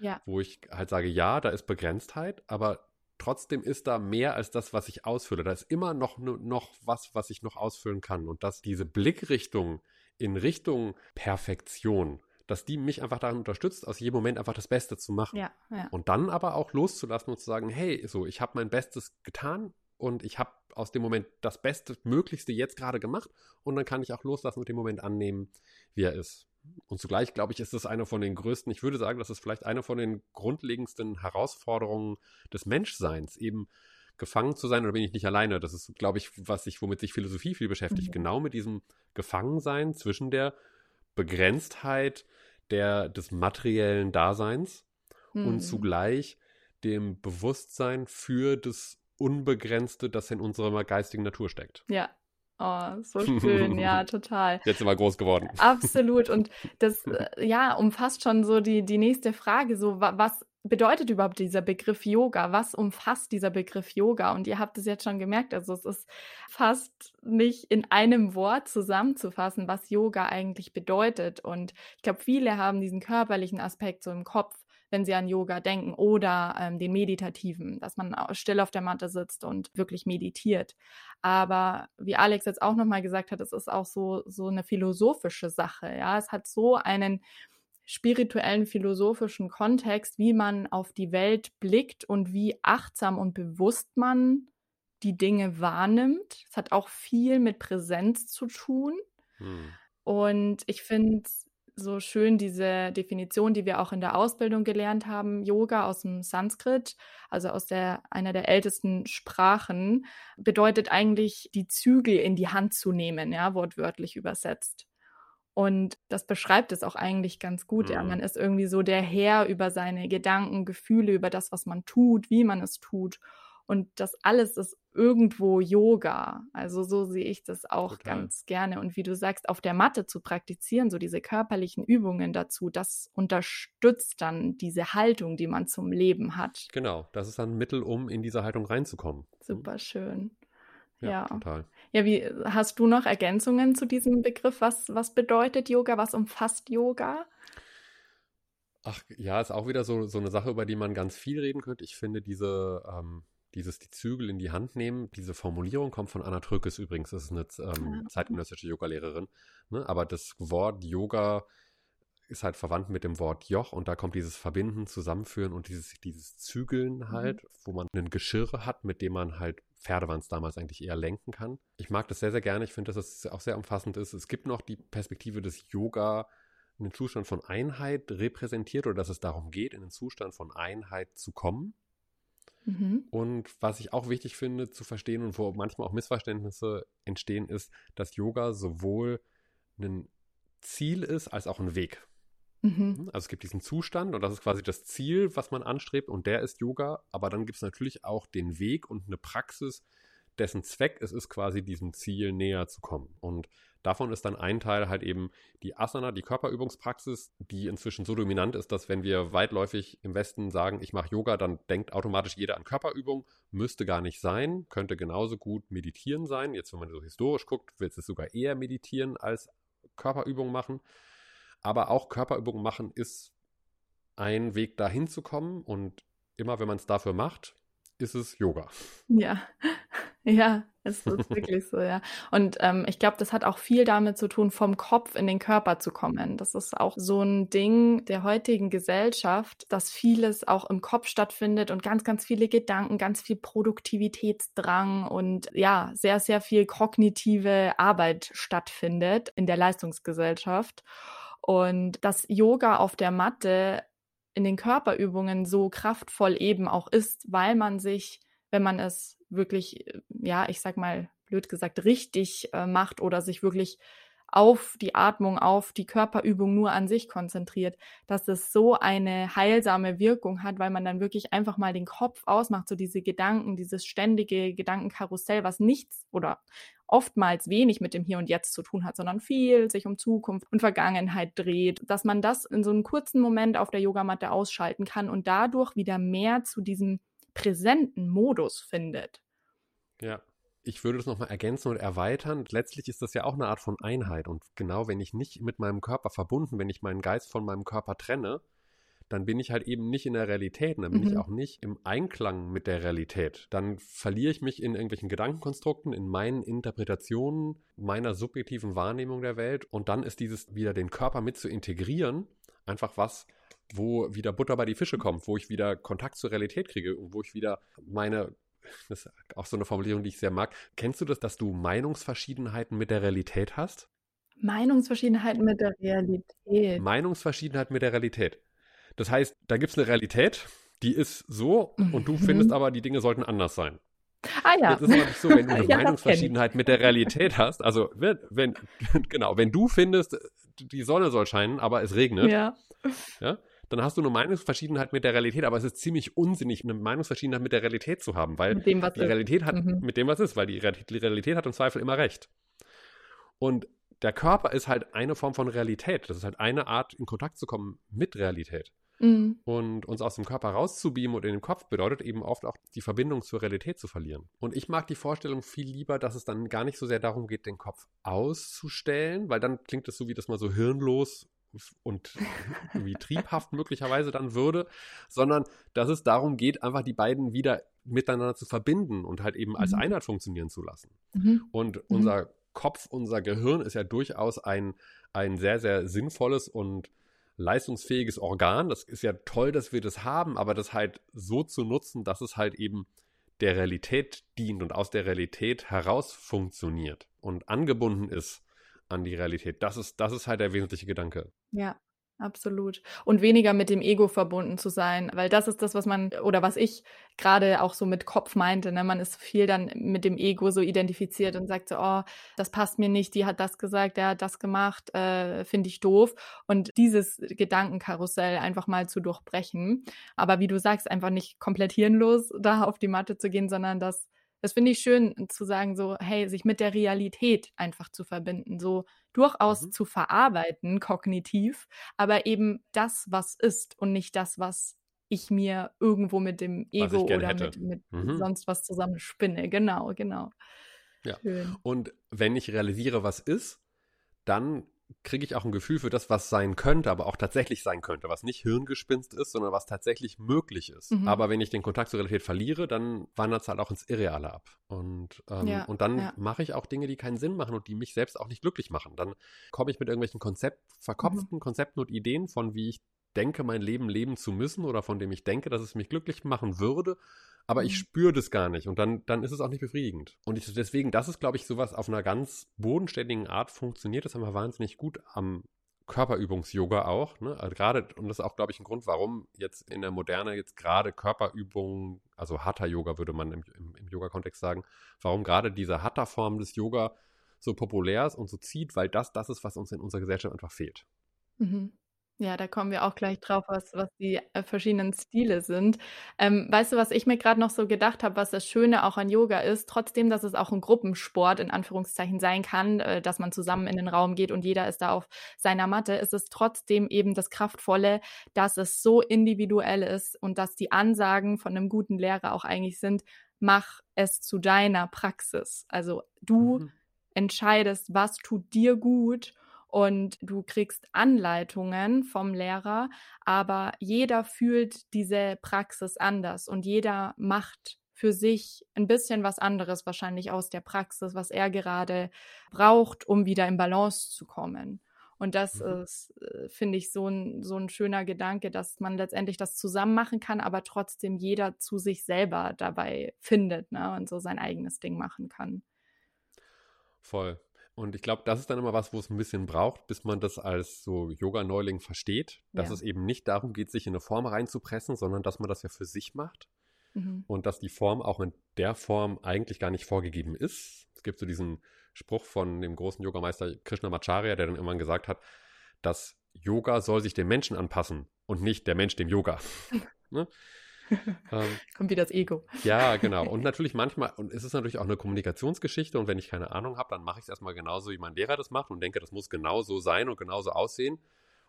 Ja.
Wo ich halt sage, ja, da ist Begrenztheit, aber trotzdem ist da mehr als das, was ich ausfülle. Da ist immer noch, noch was, was ich noch ausfüllen kann. Und dass diese Blickrichtung in Richtung Perfektion, dass die mich einfach daran unterstützt, aus jedem Moment einfach das Beste zu machen.
Ja, ja.
Und dann aber auch loszulassen und zu sagen, hey, so, ich habe mein Bestes getan und ich habe aus dem Moment das Beste, Möglichste jetzt gerade gemacht und dann kann ich auch loslassen und den Moment annehmen, wie er ist. Und zugleich, glaube ich, ist es eine von den größten, ich würde sagen, das ist vielleicht eine von den grundlegendsten Herausforderungen des Menschseins, eben gefangen zu sein, oder bin ich nicht alleine? Das ist, glaube ich, was sich, womit sich Philosophie viel beschäftigt. Mhm. Genau mit diesem Gefangensein zwischen der Begrenztheit der, des materiellen Daseins mhm. und zugleich dem Bewusstsein für das Unbegrenzte, das in unserer geistigen Natur steckt.
Ja, Oh, so schön, <laughs> ja, total.
Jetzt sind wir groß geworden.
Absolut. Und <laughs> das, äh, ja, umfasst schon so die, die nächste Frage, so was bedeutet überhaupt dieser Begriff Yoga? Was umfasst dieser Begriff Yoga? Und ihr habt es jetzt schon gemerkt, also es ist fast nicht in einem Wort zusammenzufassen, was Yoga eigentlich bedeutet. Und ich glaube, viele haben diesen körperlichen Aspekt so im Kopf, wenn sie an Yoga denken oder ähm, den meditativen, dass man still auf der Matte sitzt und wirklich meditiert. Aber wie Alex jetzt auch nochmal gesagt hat, es ist auch so, so eine philosophische Sache. Ja, es hat so einen spirituellen, philosophischen Kontext, wie man auf die Welt blickt und wie achtsam und bewusst man die Dinge wahrnimmt. Es hat auch viel mit Präsenz zu tun. Hm. Und ich finde so schön diese Definition, die wir auch in der Ausbildung gelernt haben, Yoga aus dem Sanskrit, also aus der einer der ältesten Sprachen, bedeutet eigentlich die Zügel in die Hand zu nehmen, ja, wortwörtlich übersetzt. Und das beschreibt es auch eigentlich ganz gut. Mhm. Ja, man ist irgendwie so der Herr über seine Gedanken, Gefühle, über das, was man tut, wie man es tut. Und das alles ist irgendwo Yoga. Also so sehe ich das auch Total. ganz gerne. Und wie du sagst, auf der Matte zu praktizieren, so diese körperlichen Übungen dazu, das unterstützt dann diese Haltung, die man zum Leben hat.
Genau, das ist dann ein Mittel, um in diese Haltung reinzukommen. Mhm.
Super schön.
Ja, ja, total.
Ja, wie hast du noch Ergänzungen zu diesem Begriff? Was, was bedeutet Yoga? Was umfasst Yoga?
Ach ja, ist auch wieder so, so eine Sache, über die man ganz viel reden könnte. Ich finde diese, ähm, dieses die Zügel in die Hand nehmen, diese Formulierung kommt von Anna Trückes übrigens. Das ist eine ähm, ah, zeitgenössische Yogalehrerin. Ne? Aber das Wort Yoga ist halt verwandt mit dem Wort Joch und da kommt dieses Verbinden, Zusammenführen und dieses, dieses Zügeln mhm. halt, mhm. wo man einen Geschirr hat, mit dem man halt Pferde waren es damals eigentlich eher lenken kann. Ich mag das sehr, sehr gerne. Ich finde, dass es auch sehr umfassend ist. Es gibt noch die Perspektive des Yoga, einen Zustand von Einheit repräsentiert oder dass es darum geht, in einen Zustand von Einheit zu kommen. Mhm. Und was ich auch wichtig finde zu verstehen und wo manchmal auch Missverständnisse entstehen, ist, dass Yoga sowohl ein Ziel ist als auch ein Weg. Mhm. Hm, also es gibt diesen Zustand und das ist quasi das Ziel, was man anstrebt und der ist Yoga, aber dann gibt es natürlich auch den Weg und eine Praxis, dessen Zweck es ist, quasi diesem Ziel näher zu kommen. Und davon ist dann ein Teil halt eben die Asana, die Körperübungspraxis, die inzwischen so dominant ist, dass wenn wir weitläufig im Westen sagen, ich mache Yoga, dann denkt automatisch jeder an Körperübung. Müsste gar nicht sein, könnte genauso gut meditieren sein. Jetzt, wenn man so historisch guckt, wird es sogar eher meditieren als Körperübung machen. Aber auch Körperübungen machen ist ein Weg dahin zu kommen und immer wenn man es dafür macht, ist es Yoga.
Ja, ja, es ist wirklich so, ja. Und ähm, ich glaube, das hat auch viel damit zu tun, vom Kopf in den Körper zu kommen. Das ist auch so ein Ding der heutigen Gesellschaft, dass vieles auch im Kopf stattfindet und ganz, ganz viele Gedanken, ganz viel Produktivitätsdrang und ja, sehr, sehr viel kognitive Arbeit stattfindet in der Leistungsgesellschaft. Und dass Yoga auf der Matte in den Körperübungen so kraftvoll eben auch ist, weil man sich, wenn man es wirklich, ja, ich sag mal, blöd gesagt, richtig äh, macht oder sich wirklich auf die Atmung, auf die Körperübung nur an sich konzentriert, dass es so eine heilsame Wirkung hat, weil man dann wirklich einfach mal den Kopf ausmacht, so diese Gedanken, dieses ständige Gedankenkarussell, was nichts oder oftmals wenig mit dem Hier und Jetzt zu tun hat, sondern viel sich um Zukunft und Vergangenheit dreht, dass man das in so einem kurzen Moment auf der Yogamatte ausschalten kann und dadurch wieder mehr zu diesem präsenten Modus findet.
Ja, ich würde das nochmal ergänzen und erweitern. Letztlich ist das ja auch eine Art von Einheit. Und genau, wenn ich nicht mit meinem Körper verbunden, wenn ich meinen Geist von meinem Körper trenne, dann bin ich halt eben nicht in der Realität, dann bin mhm. ich auch nicht im Einklang mit der Realität. Dann verliere ich mich in irgendwelchen Gedankenkonstrukten, in meinen Interpretationen, meiner subjektiven Wahrnehmung der Welt und dann ist dieses wieder den Körper mit zu integrieren, einfach was, wo wieder Butter bei die Fische kommt, wo ich wieder Kontakt zur Realität kriege und wo ich wieder meine das ist auch so eine Formulierung, die ich sehr mag. Kennst du das, dass du Meinungsverschiedenheiten mit der Realität hast?
Meinungsverschiedenheiten mit der Realität.
Meinungsverschiedenheit mit der Realität. Das heißt, da gibt es eine Realität, die ist so mhm. und du findest aber, die Dinge sollten anders sein.
Ah ja.
Jetzt ist nicht so, wenn du <laughs> eine ja, Meinungsverschiedenheit mit der Realität hast, also wenn, wenn, <laughs> genau, wenn du findest, die Sonne soll scheinen, aber es regnet,
ja.
ja, dann hast du eine Meinungsverschiedenheit mit der Realität, aber es ist ziemlich unsinnig, eine Meinungsverschiedenheit mit der Realität zu haben, weil dem, die Realität ist. hat mhm. mit dem, was ist, weil die Realität hat im Zweifel immer recht. Und der Körper ist halt eine Form von Realität. Das ist halt eine Art, in Kontakt zu kommen mit Realität. Mhm. Und uns aus dem Körper rauszubeamen und in den Kopf bedeutet eben oft auch die Verbindung zur Realität zu verlieren. Und ich mag die Vorstellung viel lieber, dass es dann gar nicht so sehr darum geht, den Kopf auszustellen, weil dann klingt es so, wie das mal so hirnlos und wie triebhaft möglicherweise dann würde, sondern dass es darum geht, einfach die beiden wieder miteinander zu verbinden und halt eben als mhm. Einheit funktionieren zu lassen. Mhm. Und mhm. unser Kopf, unser Gehirn ist ja durchaus ein, ein sehr, sehr sinnvolles und leistungsfähiges Organ. Das ist ja toll, dass wir das haben, aber das halt so zu nutzen, dass es halt eben der Realität dient und aus der Realität heraus funktioniert und angebunden ist an die Realität. Das ist, das ist halt der wesentliche Gedanke.
Ja, Absolut. Und weniger mit dem Ego verbunden zu sein, weil das ist das, was man oder was ich gerade auch so mit Kopf meinte. Ne? Man ist viel dann mit dem Ego so identifiziert und sagt so, oh, das passt mir nicht, die hat das gesagt, der hat das gemacht, äh, finde ich doof. Und dieses Gedankenkarussell einfach mal zu durchbrechen. Aber wie du sagst, einfach nicht komplett hirnlos da auf die Matte zu gehen, sondern das das finde ich schön zu sagen, so, hey, sich mit der Realität einfach zu verbinden, so durchaus mhm. zu verarbeiten, kognitiv, aber eben das, was ist und nicht das, was ich mir irgendwo mit dem Ego oder hätte. mit, mit mhm. sonst was zusammenspinne. Genau, genau.
Ja. Schön. Und wenn ich realisiere, was ist, dann kriege ich auch ein Gefühl für das, was sein könnte, aber auch tatsächlich sein könnte, was nicht Hirngespinst ist, sondern was tatsächlich möglich ist. Mhm. Aber wenn ich den Kontakt zur Realität verliere, dann wandert es halt auch ins Irreale ab. Und, ähm, ja, und dann ja. mache ich auch Dinge, die keinen Sinn machen und die mich selbst auch nicht glücklich machen. Dann komme ich mit irgendwelchen Konzept, verkopften mhm. Konzepten und Ideen von, wie ich denke, mein Leben leben zu müssen oder von dem ich denke, dass es mich glücklich machen würde aber ich mhm. spüre das gar nicht und dann, dann ist es auch nicht befriedigend. Und ich, deswegen, das ist, glaube ich, sowas auf einer ganz bodenständigen Art funktioniert. Das haben wir wahnsinnig gut am Körperübungs-Yoga auch. Ne? Also gerade, und das ist auch, glaube ich, ein Grund, warum jetzt in der Moderne jetzt gerade Körperübungen, also Hatha-Yoga würde man im, im, im Yoga-Kontext sagen, warum gerade diese Hatha-Form des Yoga so populär ist und so zieht, weil das das ist, was uns in unserer Gesellschaft einfach fehlt.
Mhm. Ja, da kommen wir auch gleich drauf, was was die, äh, verschiedenen Stile sind. Ähm, weißt du, was ich mir gerade noch so gedacht habe, was das Schöne auch an Yoga ist, trotzdem, dass es auch ein Gruppensport in Anführungszeichen sein kann, äh, dass man zusammen in den Raum geht und jeder ist da auf seiner Matte, ist es trotzdem eben das Kraftvolle, dass es so individuell ist und dass die Ansagen von einem guten Lehrer auch eigentlich sind: „Mach es zu deiner Praxis.“ Also, du Mhm. entscheidest, was tut dir gut und du kriegst Anleitungen vom Lehrer, aber jeder fühlt diese Praxis anders und jeder macht für sich ein bisschen was anderes wahrscheinlich aus der Praxis, was er gerade braucht, um wieder in Balance zu kommen. Und das mhm. ist, äh, finde ich, so ein, so ein schöner Gedanke, dass man letztendlich das zusammen machen kann, aber trotzdem jeder zu sich selber dabei findet ne, und so sein eigenes Ding machen kann.
Voll. Und ich glaube, das ist dann immer was, wo es ein bisschen braucht, bis man das als so Yoga-Neuling versteht, dass ja. es eben nicht darum geht, sich in eine Form reinzupressen, sondern dass man das ja für sich macht. Mhm. Und dass die Form auch in der Form eigentlich gar nicht vorgegeben ist. Es gibt so diesen Spruch von dem großen Yogameister Krishnamacharya, der dann irgendwann gesagt hat, dass Yoga soll sich dem Menschen anpassen und nicht der Mensch dem Yoga. <laughs> ne? <laughs>
ähm, Kommt wieder das Ego.
Ja, genau. <laughs> Und natürlich manchmal, und es ist natürlich auch eine Kommunikationsgeschichte und wenn ich keine Ahnung habe, dann mache ich es erstmal genauso, wie mein Lehrer das macht und denke, das muss genau so sein und genauso aussehen.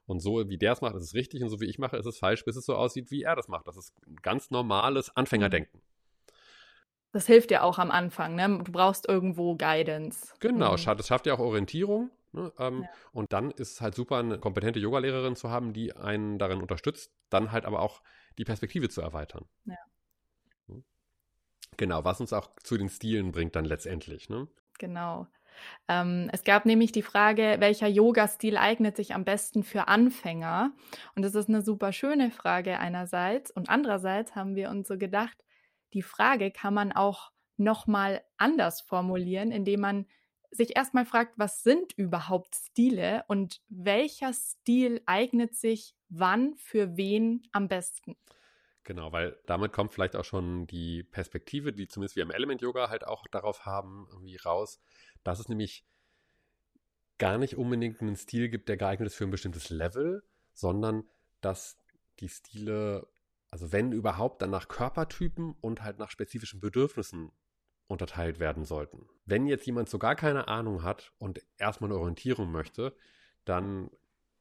Und so wie der es macht, ist es richtig und so wie ich mache, ist es falsch, bis es so aussieht, wie er das macht. Das ist ganz normales Anfängerdenken.
Das hilft dir auch am Anfang, ne? Du brauchst irgendwo Guidance.
Genau, mhm. das schafft ja auch Orientierung. Ne? Ähm, ja. Und dann ist es halt super, eine kompetente Yogalehrerin zu haben, die einen darin unterstützt, dann halt aber auch die Perspektive zu erweitern. Ja. Hm? Genau, was uns auch zu den Stilen bringt dann letztendlich. Ne?
Genau. Ähm, es gab nämlich die Frage, welcher Yoga-Stil eignet sich am besten für Anfänger? Und das ist eine super schöne Frage einerseits. Und andererseits haben wir uns so gedacht, die Frage kann man auch nochmal anders formulieren, indem man sich erstmal fragt, was sind überhaupt Stile und welcher Stil eignet sich wann für wen am besten?
Genau, weil damit kommt vielleicht auch schon die Perspektive, die zumindest wir im Element Yoga halt auch darauf haben, irgendwie raus, dass es nämlich gar nicht unbedingt einen Stil gibt, der geeignet ist für ein bestimmtes Level, sondern dass die Stile, also wenn überhaupt, dann nach Körpertypen und halt nach spezifischen Bedürfnissen unterteilt werden sollten. Wenn jetzt jemand so gar keine Ahnung hat und erstmal eine Orientierung möchte, dann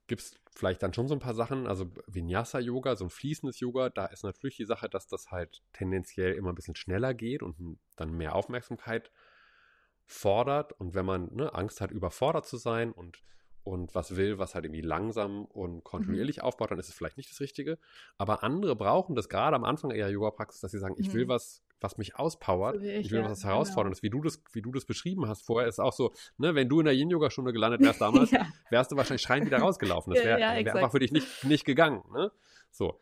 gibt es vielleicht dann schon so ein paar Sachen, also Vinyasa-Yoga, so ein fließendes Yoga, da ist natürlich die Sache, dass das halt tendenziell immer ein bisschen schneller geht und dann mehr Aufmerksamkeit fordert. Und wenn man ne, Angst hat, überfordert zu sein und, und was will, was halt irgendwie langsam und kontinuierlich mhm. aufbaut, dann ist es vielleicht nicht das Richtige. Aber andere brauchen das gerade am Anfang ihrer Yoga-Praxis, dass sie sagen, mhm. ich will mhm. was was mich auspowert. So ich, ich, will ja, was herausforderndes. Genau. Wie du das, wie du das beschrieben hast vorher, ist auch so, ne, wenn du in der Yin-Yoga-Stunde gelandet wärst <laughs> damals, ja. wärst du wahrscheinlich schreiend wieder rausgelaufen. Das wäre ja, wär einfach für dich nicht, nicht gegangen. Ne? So.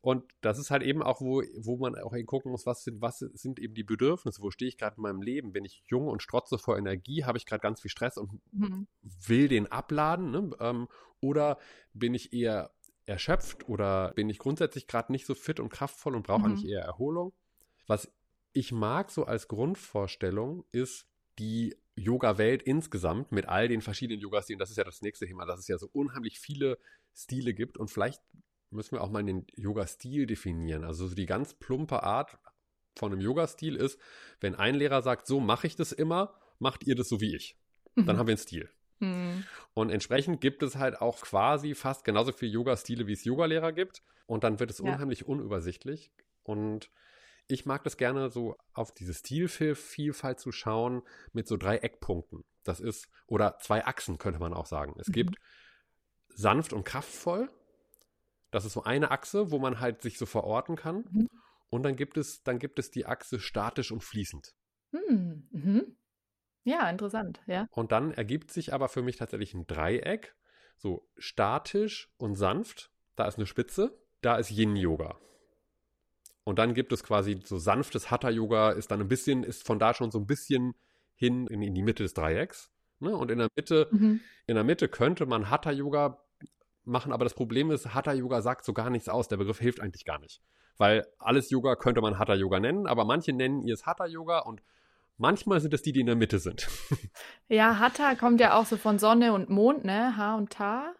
Und das ist halt eben auch, wo, wo man auch gucken muss, was sind, was sind eben die Bedürfnisse, wo stehe ich gerade in meinem Leben? Bin ich jung und strotze vor Energie? Habe ich gerade ganz viel Stress und mhm. will den abladen? Ne? Ähm, oder bin ich eher erschöpft oder bin ich grundsätzlich gerade nicht so fit und kraftvoll und brauche mhm. eigentlich eher Erholung? Was ich mag so als Grundvorstellung ist die Yoga-Welt insgesamt mit all den verschiedenen Yoga-Stilen. Das ist ja das nächste Thema, dass es ja so unheimlich viele Stile gibt. Und vielleicht müssen wir auch mal den Yoga-Stil definieren. Also so die ganz plumpe Art von einem Yoga-Stil ist, wenn ein Lehrer sagt, so mache ich das immer, macht ihr das so wie ich. Dann mhm. haben wir einen Stil. Mhm. Und entsprechend gibt es halt auch quasi fast genauso viele Yoga-Stile, wie es Yogalehrer gibt. Und dann wird es ja. unheimlich unübersichtlich. Und ich mag das gerne so auf diese Stilvielfalt zu schauen mit so drei Eckpunkten. Das ist, oder zwei Achsen könnte man auch sagen. Es mhm. gibt sanft und kraftvoll. Das ist so eine Achse, wo man halt sich so verorten kann. Mhm. Und dann gibt es, dann gibt es die Achse statisch und fließend.
Hm, mhm. Ja, interessant, ja.
Und dann ergibt sich aber für mich tatsächlich ein Dreieck. So statisch und sanft. Da ist eine Spitze. Da ist Yin-Yoga. Und dann gibt es quasi so sanftes Hatha-Yoga, ist dann ein bisschen, ist von da schon so ein bisschen hin in, in die Mitte des Dreiecks. Ne? Und in der Mitte, mhm. in der Mitte könnte man Hatha-Yoga machen, aber das Problem ist, Hatha-Yoga sagt so gar nichts aus. Der Begriff hilft eigentlich gar nicht. Weil alles Yoga könnte man Hatha-Yoga nennen, aber manche nennen ihr es Hatha-Yoga und manchmal sind es die, die in der Mitte sind. <laughs>
Ja, Hatha kommt ja auch so von Sonne und Mond, ne? Ha und Ta.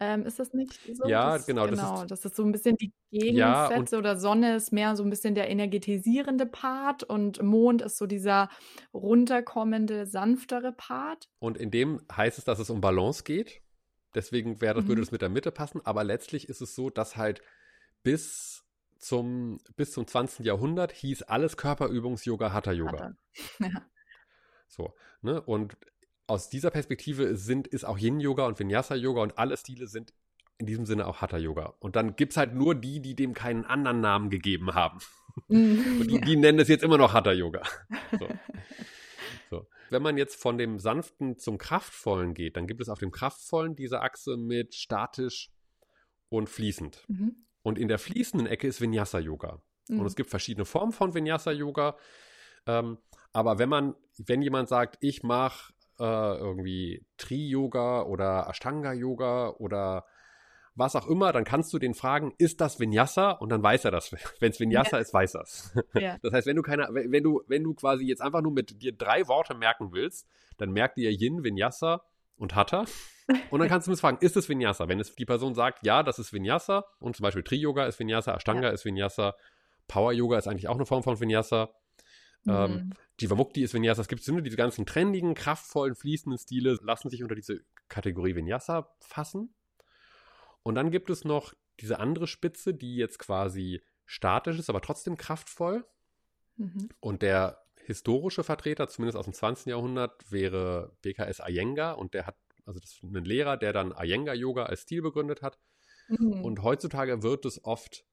Ähm, ist das nicht so?
Ja, das, genau.
Genau, das ist, das ist so ein bisschen die Gegensätze ja, oder Sonne ist mehr so ein bisschen der energetisierende Part und Mond ist so dieser runterkommende, sanftere Part.
Und in dem heißt es, dass es um Balance geht. Deswegen wäre das, mhm. würde es mit der Mitte passen. Aber letztlich ist es so, dass halt bis zum, bis zum 20. Jahrhundert hieß alles Körperübungs-Yoga Hatha-Yoga. Hatha. <laughs> Ja. So, ne? Und aus dieser Perspektive sind, ist auch Yin-Yoga und Vinyasa-Yoga und alle Stile sind in diesem Sinne auch Hatha-Yoga. Und dann gibt es halt nur die, die dem keinen anderen Namen gegeben haben. Mhm. <laughs> und die, die, nennen es jetzt immer noch Hatha-Yoga. So. <laughs> so. Wenn man jetzt von dem Sanften zum Kraftvollen geht, dann gibt es auf dem Kraftvollen diese Achse mit statisch und fließend. Mhm. Und in der fließenden Ecke ist Vinyasa-Yoga. Mhm. Und es gibt verschiedene Formen von Vinyasa-Yoga. Ähm, aber wenn man, wenn jemand sagt, ich mache äh, irgendwie Tri-Yoga oder Ashtanga-Yoga oder was auch immer, dann kannst du den fragen, ist das Vinyasa? Und dann weiß er das. <laughs> Wenn es Vinyasa ja. ist, weiß er es. <laughs> Ja. Das heißt, wenn du keine, wenn du, wenn du quasi jetzt einfach nur mit dir drei Worte merken willst, dann merkt dir Yin, Vinyasa und Hatha. Und dann kannst du mich fragen, ist es Vinyasa? Wenn es die Person sagt, ja, das ist Vinyasa und zum Beispiel Tri-Yoga ist Vinyasa, Ashtanga ja. ist Vinyasa, Power-Yoga ist eigentlich auch eine Form von Vinyasa, ähm, mhm. Ähm, Jivamukti ist Vinyasa. Es gibt sind diese ganzen trendigen, kraftvollen, fließenden Stile, lassen sich unter diese Kategorie Vinyasa fassen. Und dann gibt es noch diese andere Spitze, die jetzt quasi statisch ist, aber trotzdem kraftvoll. Mhm. Und der historische Vertreter, zumindest aus dem 20. Jahrhundert, wäre BKS Iyengar und der hat, also das ist ein Lehrer, der dann Iyengar-Yoga als Stil begründet hat. Mhm. Und heutzutage wird es oft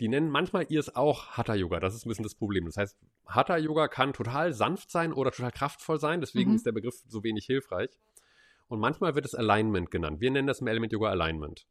die nennen manchmal ihr es auch Hatha-Yoga. Das ist ein bisschen das Problem. Das heißt, Hatha-Yoga kann total sanft sein oder total kraftvoll sein. Deswegen mhm. ist der Begriff so wenig hilfreich. Und manchmal wird es Alignment genannt. Wir nennen das im Element Yoga Alignment.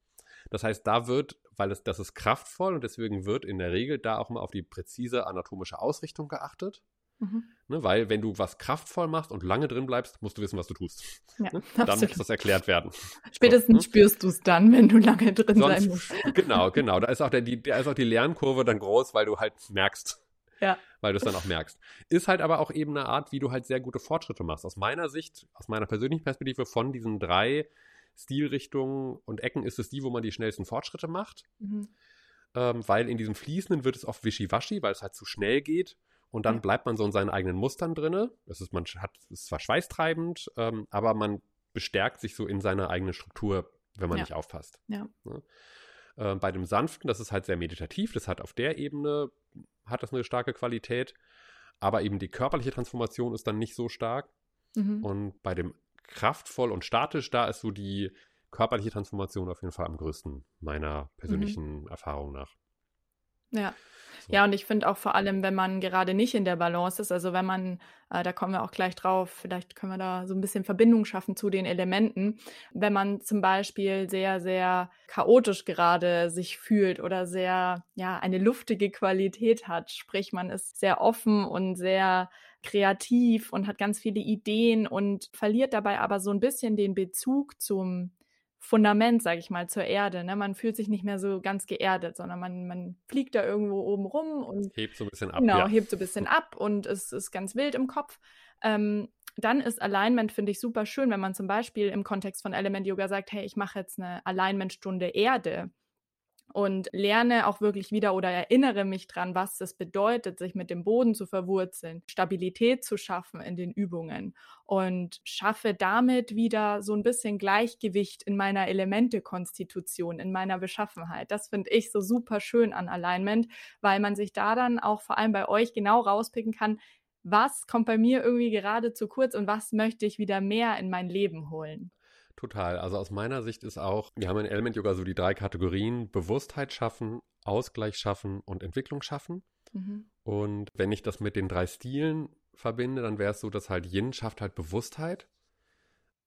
Das heißt, da wird, weil es, das ist kraftvoll und deswegen wird in der Regel da auch mal auf die präzise anatomische Ausrichtung geachtet. Mhm. Ne, weil wenn du was kraftvoll machst und lange drin bleibst, musst du wissen, was du tust. Ja, ne? Dann muss das erklärt werden.
Spätestens so, ne? spürst du es dann, wenn du lange drin Sonst, sein musst. <laughs>
Genau, genau. Da ist, auch der, die, da ist auch die Lernkurve dann groß, weil du halt merkst. Ja. Weil du es dann auch merkst. Ist halt aber auch eben eine Art, wie du halt sehr gute Fortschritte machst. Aus meiner Sicht, aus meiner persönlichen Perspektive von diesen drei Stilrichtungen und Ecken ist es die, wo man die schnellsten Fortschritte macht. Mhm. Ähm, weil in diesem Fließenden wird es oft wischiwaschi, weil es halt zu schnell geht und dann bleibt man so in seinen eigenen Mustern drinne. Das ist, man hat, ist zwar schweißtreibend, ähm, aber man bestärkt sich so in seiner eigenen Struktur wenn man
ja.
nicht aufpasst.
Ja.
Ne? Äh, bei dem Sanften, das ist halt sehr meditativ, das hat auf der Ebene, hat das eine starke Qualität, aber eben die körperliche Transformation ist dann nicht so stark. Mhm. Und bei dem kraftvoll und statisch, da ist so die körperliche Transformation auf jeden Fall am größten, meiner persönlichen mhm. Erfahrung nach.
Ja. So. Ja, und ich finde auch vor allem, wenn man gerade nicht in der Balance ist, also wenn man, äh, da kommen wir auch gleich drauf, vielleicht können wir da so ein bisschen Verbindung schaffen zu den Elementen, wenn man zum Beispiel sehr, sehr chaotisch gerade sich fühlt oder sehr, ja, eine luftige Qualität hat, sprich man ist sehr offen und sehr kreativ und hat ganz viele Ideen und verliert dabei aber so ein bisschen den Bezug zum Fundament, sage ich mal, zur Erde. Ne? Man fühlt sich nicht mehr so ganz geerdet, sondern man, man fliegt da irgendwo oben rum und
hebt so ein bisschen ab.
Genau, ja. hebt so ein bisschen ab und es ist ganz wild im Kopf. Ähm, dann ist Alignment, finde ich, super schön, wenn man zum Beispiel im Kontext von Element Yoga sagt, hey, ich mache jetzt eine Alignment-Stunde Erde und lerne auch wirklich wieder oder erinnere mich dran, was es bedeutet, sich mit dem Boden zu verwurzeln, Stabilität zu schaffen in den Übungen und schaffe damit wieder so ein bisschen Gleichgewicht in meiner Elementekonstitution, in meiner Beschaffenheit. Das finde ich so super schön an Alignment, weil man sich da dann auch vor allem bei euch genau rauspicken kann, was kommt bei mir irgendwie gerade zu kurz und was möchte ich wieder mehr in mein Leben holen.
Total. Also aus meiner Sicht ist auch, wir haben in Element Yoga so die drei Kategorien Bewusstheit schaffen, Ausgleich schaffen und Entwicklung schaffen. Mhm. Und wenn ich das mit den drei Stilen verbinde, dann wäre es so, dass halt Yin schafft halt Bewusstheit.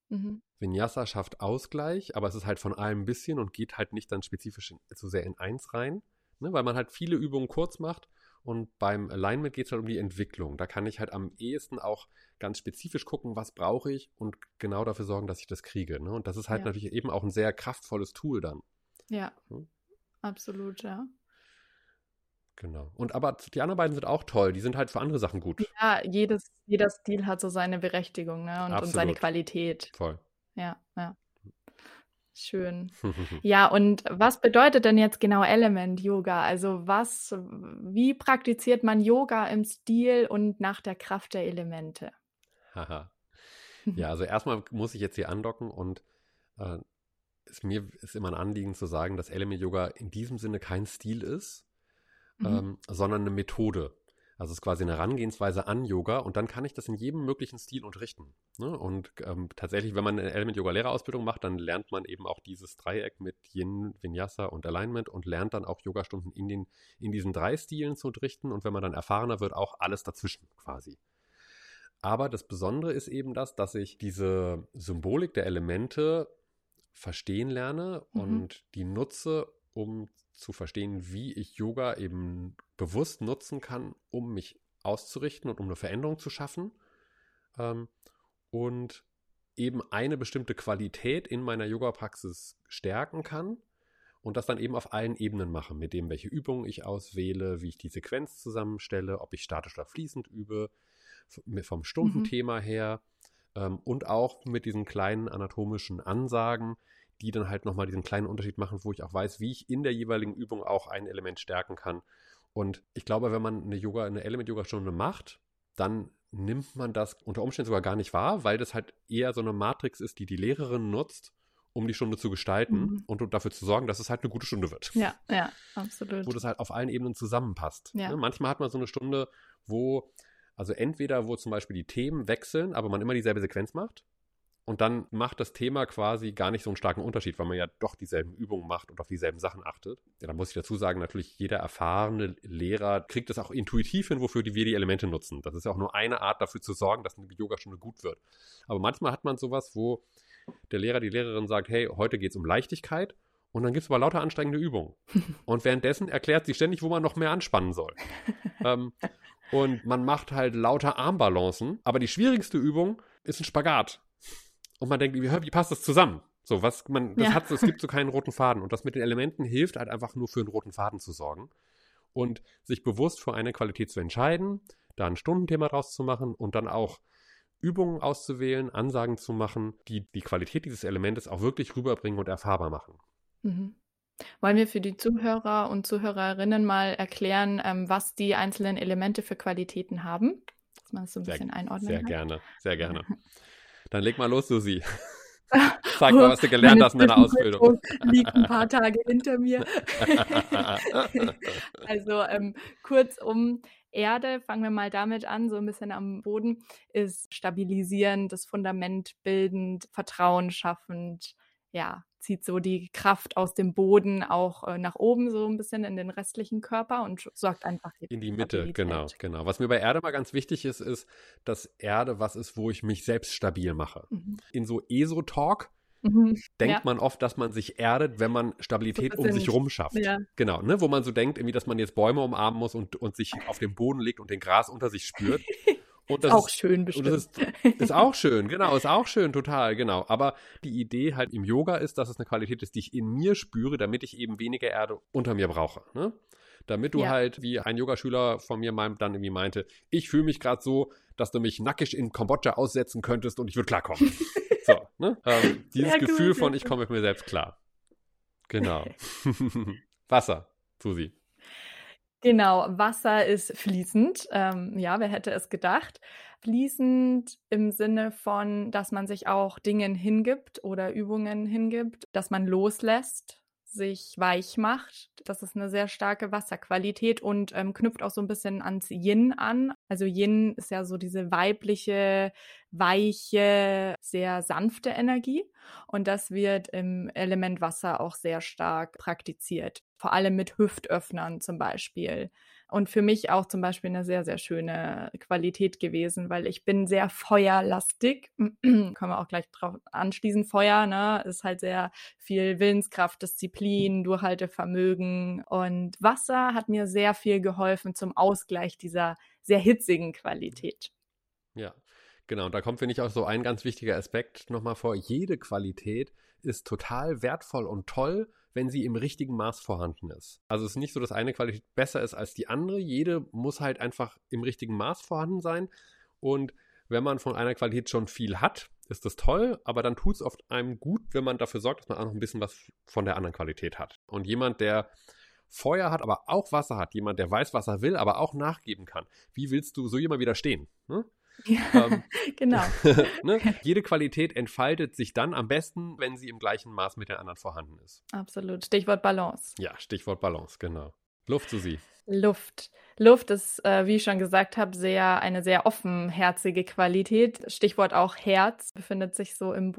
Mhm. Vinyasa schafft Ausgleich, aber es ist halt von allem ein bisschen und geht halt nicht dann spezifisch in, so sehr in eins rein, ne, weil man halt viele Übungen kurz macht und beim Alignment geht es halt um die Entwicklung. Da kann ich halt am ehesten auch ganz spezifisch gucken, was brauche ich und genau dafür sorgen, dass ich das kriege. Ne? Und das ist halt ja. natürlich eben auch ein sehr kraftvolles Tool dann.
Ja, hm? absolut, ja.
Genau. Und aber die anderen beiden sind auch toll. Die sind halt für andere Sachen gut.
Ja, jedes, jeder Stil hat so seine Berechtigung ne? und, und seine Qualität.
Voll.
Ja, ja. Schön. <laughs> Ja, und was bedeutet denn jetzt genau Element Yoga? Also was, wie praktiziert man Yoga im Stil und nach der Kraft der Elemente?
Haha. <laughs> ja, also erstmal muss ich jetzt hier andocken und äh, es, mir ist immer ein Anliegen zu sagen, dass Element Yoga in diesem Sinne kein Stil ist, mhm. ähm, sondern eine Methode. Also es ist quasi eine Herangehensweise an Yoga und dann kann ich das in jedem möglichen Stil unterrichten. Ne? Und ähm, tatsächlich, wenn man eine Element-Yoga-Lehrerausbildung macht, dann lernt man eben auch dieses Dreieck mit Yin, Vinyasa und Alignment und lernt dann auch Yogastunden in, den, in diesen drei Stilen zu unterrichten und wenn man dann erfahrener wird, auch alles dazwischen quasi. Aber das Besondere ist eben das, dass ich diese Symbolik der Elemente verstehen lerne mhm. und die nutze, um zu verstehen, wie ich Yoga eben bewusst nutzen kann, um mich auszurichten und um eine Veränderung zu schaffen. Ähm, und eben eine bestimmte Qualität in meiner Yoga-Praxis stärken kann und das dann eben auf allen Ebenen mache, mit dem, welche Übungen ich auswähle, wie ich die Sequenz zusammenstelle, ob ich statisch oder fließend übe, vom Stundenthema mhm. her ähm, und auch mit diesen kleinen anatomischen Ansagen, die dann halt nochmal diesen kleinen Unterschied machen, wo ich auch weiß, wie ich in der jeweiligen Übung auch ein Element stärken kann. Und ich glaube, wenn man eine Yoga, eine Element-Yoga-Stunde macht, dann nimmt man das unter Umständen sogar gar nicht wahr, weil das halt eher so eine Matrix ist, die die Lehrerin nutzt, um die Stunde zu gestalten mhm. und dafür zu sorgen, dass es halt eine gute Stunde wird.
Ja, ja, absolut.
Wo das halt auf allen Ebenen zusammenpasst. Ja. Ne? Manchmal hat man so eine Stunde, wo, also entweder wo zum Beispiel die Themen wechseln, aber man immer dieselbe Sequenz macht, und dann macht das Thema quasi gar nicht so einen starken Unterschied, weil man ja doch dieselben Übungen macht und auf dieselben Sachen achtet. Ja, da muss ich dazu sagen, natürlich jeder erfahrene Lehrer kriegt das auch intuitiv hin, wofür wir die Elemente nutzen. Das ist ja auch nur eine Art dafür zu sorgen, dass eine Yogastunde gut wird. Aber manchmal hat man sowas, wo der Lehrer, die Lehrerin sagt, hey, heute geht es um Leichtigkeit und dann gibt es aber lauter anstrengende Übungen. <laughs> Und währenddessen erklärt sie ständig, wo man noch mehr anspannen soll. <laughs> ähm, und man macht halt lauter Armbalancen, aber die schwierigste Übung ist ein Spagat und man denkt, wie, passt das zusammen? So, was man, das ja. hat, es gibt so keinen roten Faden. Und das mit den Elementen hilft halt einfach nur für einen roten Faden zu sorgen. Und sich bewusst für eine Qualität zu entscheiden, da ein Stundenthema draus zu machen und dann auch Übungen auszuwählen, Ansagen zu machen, die die Qualität dieses Elementes auch wirklich rüberbringen und erfahrbar machen.
Mhm. Wollen wir für die Zuhörer und Zuhörerinnen mal erklären, ähm, was die einzelnen Elemente für Qualitäten haben?
Dass man es so ein sehr, bisschen einordnen Sehr kann. gerne, sehr gerne. <laughs> Dann leg mal los, Susi. <laughs> Sag mal, was du gelernt hast in deiner Ausbildung.
Liegt ein paar Tage hinter mir. <laughs> also ähm, kurzum, Erde, fangen wir mal damit an, so ein bisschen am Boden, ist stabilisierend, das Fundament bildend, Vertrauen schaffend, ja, zieht so die Kraft aus dem Boden auch äh, nach oben so ein bisschen in den restlichen Körper und sorgt einfach
in die Mitte, genau, genau. Was mir bei Erde mal ganz wichtig ist, ist, dass Erde was ist, wo ich mich selbst stabil mache. Mhm. In so ESO-Talk Mhm, denkt ja. man oft, dass man sich erdet, wenn man Stabilität so um sich rum schafft. Ja. Genau, ne? wo man so denkt, irgendwie, dass man jetzt Bäume umarmen muss und, und sich auf den Boden legt und den Gras unter sich spürt. <laughs>
Und das auch ist, schön bestimmt.
Das ist, ist, auch schön, <laughs> genau, ist auch schön, total, genau. Aber die Idee halt im Yoga ist, dass es eine Qualität ist, die ich in mir spüre, damit ich eben weniger Erde unter mir brauche. Ne? Damit du ja. halt, wie ein Yogaschüler von mir dann irgendwie meinte, ich fühle mich gerade so, dass du mich nackig in Kambodscha aussetzen könntest und ich würde klarkommen. <laughs> so, ne? Ähm, dieses ja, Gefühl von, ich komme mit mir selbst klar. Genau. <laughs> Wasser, Susi.
Genau, Wasser ist fließend. Ähm, ja, wer hätte es gedacht? Fließend im Sinne von, dass man sich auch Dingen hingibt oder Übungen hingibt, dass man loslässt, sich weich macht. Das ist eine sehr starke Wasserqualität und ähm, knüpft auch so ein bisschen ans Yin an. Also Yin ist ja so diese weibliche, weiche, sehr sanfte Energie. Und das wird im Element Wasser auch sehr stark praktiziert. Vor allem mit Hüftöffnern zum Beispiel und für mich auch zum Beispiel eine sehr, sehr schöne Qualität gewesen, weil ich bin sehr feuerlastig. <clears throat> Können wir auch gleich drauf anschließen. Feuer, ne, ist halt sehr viel Willenskraft, Disziplin, Durchhaltevermögen und Wasser hat mir sehr viel geholfen zum Ausgleich dieser sehr hitzigen Qualität.
Ja, genau. Und da kommt, finde ich, auch so ein ganz wichtiger Aspekt nochmal vor. Jede Qualität ist total wertvoll und toll, wenn sie im richtigen Maß vorhanden ist. Also es ist nicht so, dass eine Qualität besser ist als die andere. Jede muss halt einfach im richtigen Maß vorhanden sein. Und wenn man von einer Qualität schon viel hat, ist das toll, aber dann tut es oft einem gut, wenn man dafür sorgt, dass man auch noch ein bisschen was von der anderen Qualität hat. Und jemand, der Feuer hat, aber auch Wasser hat, jemand, der weiß, was er will, aber auch nachgeben kann, wie willst du so jemand widerstehen? Hm?
Ja, ähm, <laughs> genau. <laughs>
ne? <laughs> Jede Qualität entfaltet sich dann am besten, wenn sie im gleichen Maß mit den anderen vorhanden ist.
Absolut. Stichwort Balance.
Ja, Stichwort Balance, genau. Luft, Susi.
Luft. Luft ist, äh, wie ich schon gesagt habe, sehr eine sehr offenherzige Qualität. Stichwort auch Herz befindet sich so im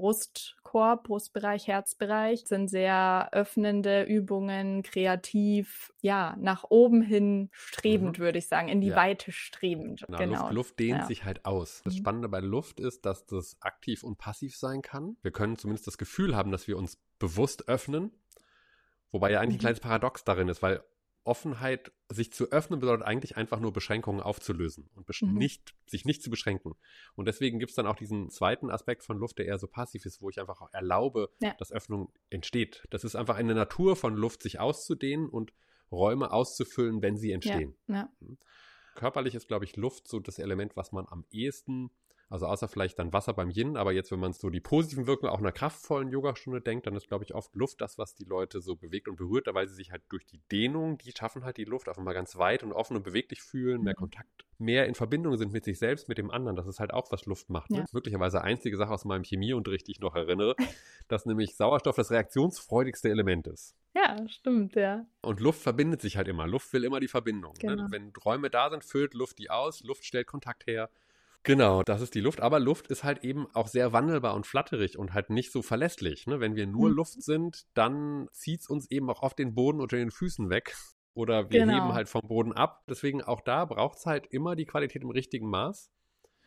Brustkorb, Brustbereich, Herzbereich. Sind sehr öffnende Übungen, kreativ, ja, nach oben hin strebend, mhm. würde ich sagen, in die ja. Weite strebend.
Genau, genau. Luft, Luft, dehnt ja. sich halt aus. Das mhm. Spannende bei Luft ist, dass das aktiv und passiv sein kann. Wir können zumindest das Gefühl haben, dass wir uns bewusst öffnen. Wobei ja eigentlich mhm. ein kleines Paradox darin ist, weil Offenheit, sich zu öffnen, bedeutet eigentlich einfach nur Beschränkungen aufzulösen und mhm. nicht, sich nicht zu beschränken. Und deswegen gibt es dann auch diesen zweiten Aspekt von Luft, der eher so passiv ist, wo ich einfach auch erlaube, ja. dass Öffnung entsteht. Das ist einfach eine Natur von Luft, sich auszudehnen und Räume auszufüllen, wenn sie entstehen. Ja. Ja. Hm. Körperlich ist, glaube ich, Luft so das Element, was man am ehesten also außer vielleicht dann Wasser beim Yin, aber jetzt, wenn man so die positiven Wirkungen auch einer kraftvollen Yogastunde denkt, dann ist, glaube ich, oft Luft das, was die Leute so bewegt und berührt, weil sie sich halt durch die Dehnung, die schaffen halt die Luft auf einmal ganz weit und offen und beweglich fühlen, mehr mhm. Kontakt, mehr in Verbindung sind mit sich selbst, mit dem anderen. Das ist halt auch, was Luft macht. Ne? Ja. Möglicherweise einzige Sache aus meinem Chemieunterricht, die ich noch erinnere, <laughs> dass nämlich Sauerstoff das reaktionsfreudigste Element ist.
Ja, stimmt, ja.
Und Luft verbindet sich halt immer. Luft will immer die Verbindung. Ne? Genau. Ne? Wenn Räume da sind, füllt Luft die aus, Luft stellt Kontakt her. Genau, das ist die Luft. Aber Luft ist halt eben auch sehr wandelbar und flatterig und halt nicht so verlässlich. Ne? Wenn wir nur mhm. Luft sind, dann zieht es uns eben auch oft den Boden unter den Füßen weg. <laughs> Oder wir genau. heben halt vom Boden ab. Deswegen auch da braucht es halt immer die Qualität im richtigen Maß.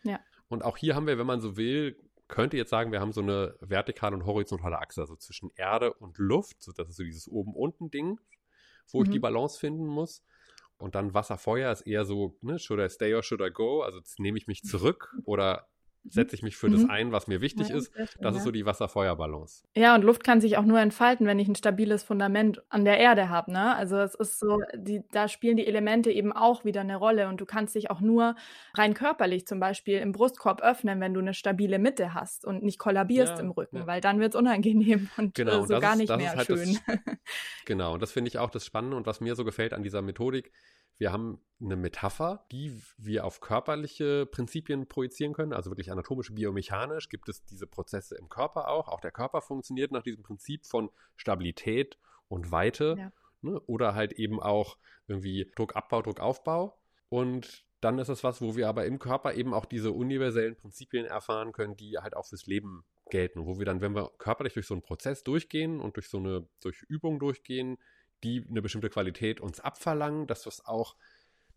Ja.
Und auch hier haben wir, wenn man so will, könnte jetzt sagen, wir haben so eine vertikale und horizontale Achse, also zwischen Erde und Luft. So, das ist so dieses Oben-Unten-Ding, wo mhm. ich die mhm. Balance finden muss. Und dann Wasser-Feuer ist eher so, ne, should I stay or should I go? Also nehme ich mich zurück oder setze ich mich für mhm. das ein, was mir wichtig ja, ist. Das ist so die Wasser-Feuer-Balance.
Ja, und Luft kann sich auch nur entfalten, wenn ich ein stabiles Fundament an der Erde habe. Ne? Also es ist so, die, da spielen die Elemente eben auch wieder eine Rolle und du kannst dich auch nur rein körperlich zum Beispiel im Brustkorb öffnen, wenn du eine stabile Mitte hast und nicht kollabierst ja, im Rücken, ja. weil dann wird es unangenehm <laughs> und genau, äh, so gar ist, nicht mehr halt schön.
Das, genau, und das finde ich auch das Spannende und was mir so gefällt an dieser Methodik, wir haben eine Metapher, die wir auf körperliche Prinzipien projizieren können, also wirklich anatomisch, biomechanisch gibt es diese Prozesse im Körper auch. Auch der Körper funktioniert nach diesem Prinzip von Stabilität und Weite ja. ne? oder halt eben auch irgendwie Druckabbau, Druckaufbau. Und dann ist es was, wo wir aber im Körper eben auch diese universellen Prinzipien erfahren können, die halt auch fürs Leben gelten. Wo wir dann, wenn wir körperlich durch so einen Prozess durchgehen und durch so eine, durch Übung durchgehen, die eine bestimmte Qualität uns abverlangen, dass das auch,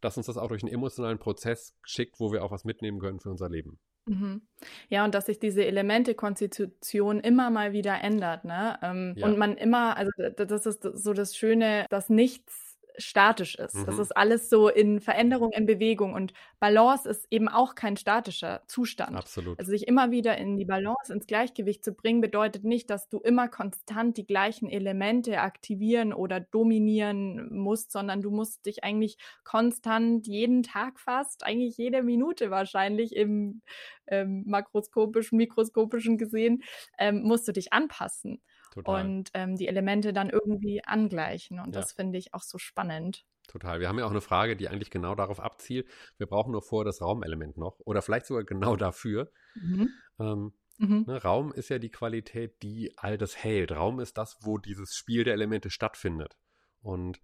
dass uns das auch durch einen emotionalen Prozess schickt, wo wir auch was mitnehmen können für unser Leben.
Mhm. Ja, und dass sich diese Elemente-Konstitution immer mal wieder ändert, ne? Ähm, ja. Und man immer, also das ist so das Schöne, dass nichts statisch ist. Mhm. Das ist alles so in Veränderung, in Bewegung. Und Balance ist eben auch kein statischer Zustand.
Absolut.
Also sich immer wieder in die Balance, ins Gleichgewicht zu bringen, bedeutet nicht, dass du immer konstant die gleichen Elemente aktivieren oder dominieren musst, sondern du musst dich eigentlich konstant jeden Tag fast, eigentlich jede Minute wahrscheinlich im ähm, makroskopischen, mikroskopischen gesehen, ähm, musst du dich anpassen. Total. und ähm, die Elemente dann irgendwie angleichen. Und ja. das finde ich auch so spannend.
Total. Wir haben ja auch eine Frage, die eigentlich genau darauf abzielt. Wir brauchen nur vorher das Raumelement noch oder vielleicht sogar genau dafür. Mhm. Ähm, mhm. Ne, Raum ist ja die Qualität, die all das hält. Raum ist das, wo dieses Spiel der Elemente stattfindet. Und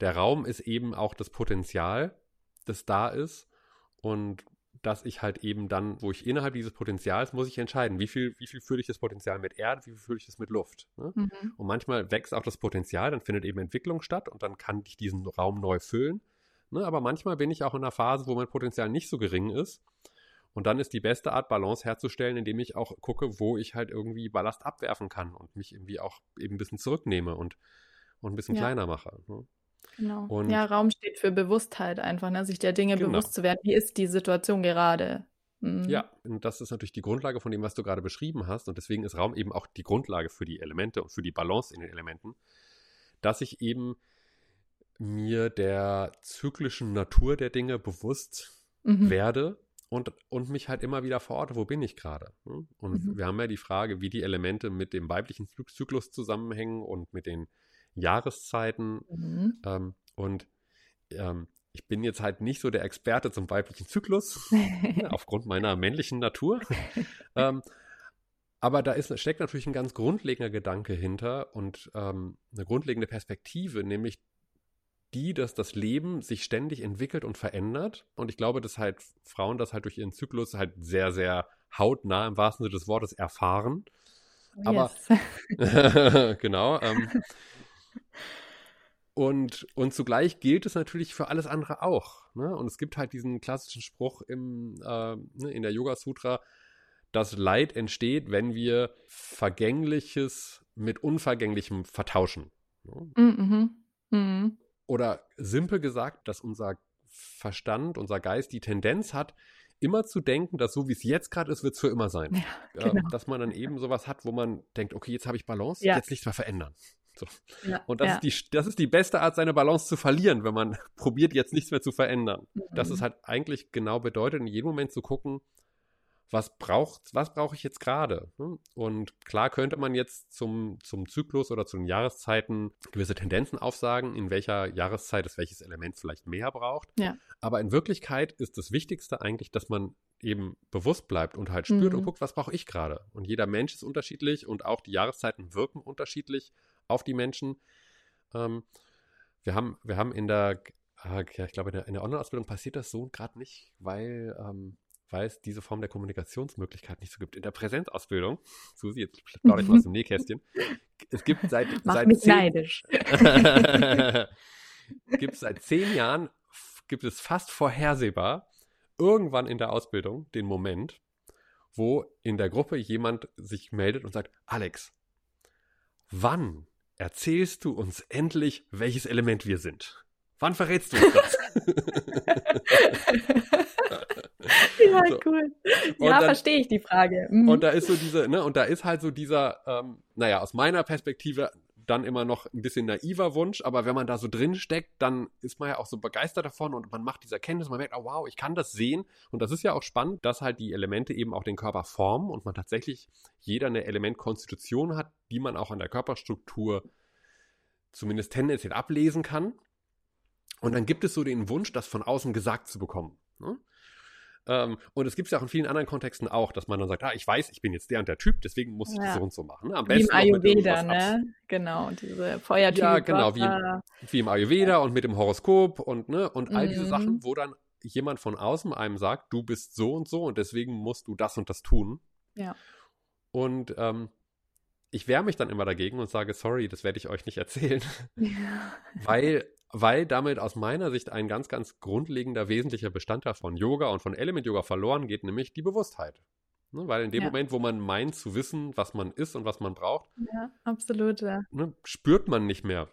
der Raum ist eben auch das Potenzial, das da ist. Und dass ich halt eben dann, wo ich innerhalb dieses Potenzials muss ich entscheiden, wie viel, wie viel fülle ich das Potenzial mit Erde, wie viel fülle ich das mit Luft. Ne? Mhm. Und manchmal wächst auch das Potenzial, dann findet eben Entwicklung statt und dann kann ich diesen Raum neu füllen. Ne? Aber manchmal bin ich auch in einer Phase, wo mein Potenzial nicht so gering ist. Und dann ist die beste Art, Balance herzustellen, indem ich auch gucke, wo ich halt irgendwie Ballast abwerfen kann und mich irgendwie auch eben ein bisschen zurücknehme und, und ein bisschen ja. kleiner mache. Ne?
Genau. Und ja, Raum steht für Bewusstheit einfach, ne? sich der Dinge genau. bewusst zu werden. Wie ist die Situation gerade?
Mhm. Ja, und das ist natürlich die Grundlage von dem, was du gerade beschrieben hast. Und deswegen ist Raum eben auch die Grundlage für die Elemente und für die Balance in den Elementen, dass ich eben mir der zyklischen Natur der Dinge bewusst mhm. werde und, und mich halt immer wieder verorte, wo bin ich gerade. Ne? Und mhm. wir haben ja die Frage, wie die Elemente mit dem weiblichen Zyklus zusammenhängen und mit den Jahreszeiten. Mhm. Ähm, und ähm, ich bin jetzt halt nicht so der Experte zum weiblichen Zyklus, <laughs> aufgrund meiner männlichen Natur. <laughs> ähm, aber da ist, steckt natürlich ein ganz grundlegender Gedanke hinter und ähm, eine grundlegende Perspektive, nämlich die, dass das Leben sich ständig entwickelt und verändert. Und ich glaube, dass halt Frauen das halt durch ihren Zyklus halt sehr, sehr hautnah im wahrsten Sinne des Wortes erfahren. Oh, aber yes. <laughs> genau. Ähm, und, und zugleich gilt es natürlich für alles andere auch. Ne? Und es gibt halt diesen klassischen Spruch im, äh, in der Yoga Sutra, dass Leid entsteht, wenn wir Vergängliches mit Unvergänglichem vertauschen. Ne? Mhm. Mhm. Oder simpel gesagt, dass unser Verstand, unser Geist die Tendenz hat, immer zu denken, dass so wie es jetzt gerade ist, wird es für immer sein. Ja, genau. äh, dass man dann eben sowas hat, wo man denkt, okay, jetzt habe ich Balance, ja. jetzt nichts mehr verändern. So. Ja, und das, ja. ist die, das ist die beste Art, seine Balance zu verlieren, wenn man <laughs> probiert, jetzt nichts mehr zu verändern. Mhm. Das ist halt eigentlich genau bedeutet, in jedem Moment zu gucken, was braucht, was brauche ich jetzt gerade? Ne? Und klar könnte man jetzt zum, zum Zyklus oder zu den Jahreszeiten gewisse Tendenzen aufsagen, in welcher Jahreszeit es welches Element vielleicht mehr braucht. Ja. Aber in Wirklichkeit ist das Wichtigste eigentlich, dass man eben bewusst bleibt und halt spürt mhm. und guckt, was brauche ich gerade? Und jeder Mensch ist unterschiedlich und auch die Jahreszeiten wirken unterschiedlich auf die Menschen. Ähm, wir, haben, wir haben in der, äh, ich glaube, in der, der Online-Ausbildung passiert das so gerade nicht, weil, ähm, weil es diese Form der Kommunikationsmöglichkeit nicht so gibt. In der Präsenzausbildung, Susi, jetzt <laughs> plaudere ich mal aus dem Nähkästchen, es gibt seit,
Mach
seit
mich zehn, neidisch. <laughs>
gibt seit zehn Jahren, gibt es fast vorhersehbar irgendwann in der Ausbildung den Moment, wo in der Gruppe jemand sich meldet und sagt, Alex, wann erzählst du uns endlich, welches Element wir sind? Wann verrätst du uns das? <laughs> <laughs>
ja, so. cool. Ja, verstehe ich die Frage.
Mhm. Und da ist so diese, ne, und da ist halt so dieser, ähm, naja, aus meiner Perspektive dann immer noch ein bisschen naiver Wunsch, aber wenn man da so drin steckt, dann ist man ja auch so begeistert davon und man macht diese Erkenntnis, man merkt, oh wow, ich kann das sehen und das ist ja auch spannend, dass halt die Elemente eben auch den Körper formen und man tatsächlich jeder eine Elementkonstitution hat, die man auch an der Körperstruktur zumindest tendenziell ablesen kann. Und dann gibt es so den Wunsch, das von außen gesagt zu bekommen. Ne? Ähm, und es gibt es ja auch in vielen anderen Kontexten auch, dass man dann sagt, ah, ich weiß, ich bin jetzt der und der Typ, deswegen muss ich ja. das so und so machen. Ne?
Am besten wie im Ayurveda, ne? Genau, diese Feuertypen.
Ja, genau, wie im, wie im, Ayurveda und mit dem Horoskop und, ne, und all diese Sachen, mhm. wo dann jemand von außen einem sagt, du bist so und so und deswegen musst du das und das tun.
Ja.
Und ähm, ich wehre mich dann immer dagegen und sage, sorry, das werde ich euch nicht erzählen. <laughs> Ja. Weil weil damit aus meiner Sicht ein ganz, ganz grundlegender, wesentlicher Bestandteil von Yoga und von Element Yoga verloren geht, nämlich die Bewusstheit. Ne, weil in dem ja. Moment, wo man meint zu wissen, was man ist und was man braucht,
ja, absolut, ja.
Ne, spürt man nicht mehr.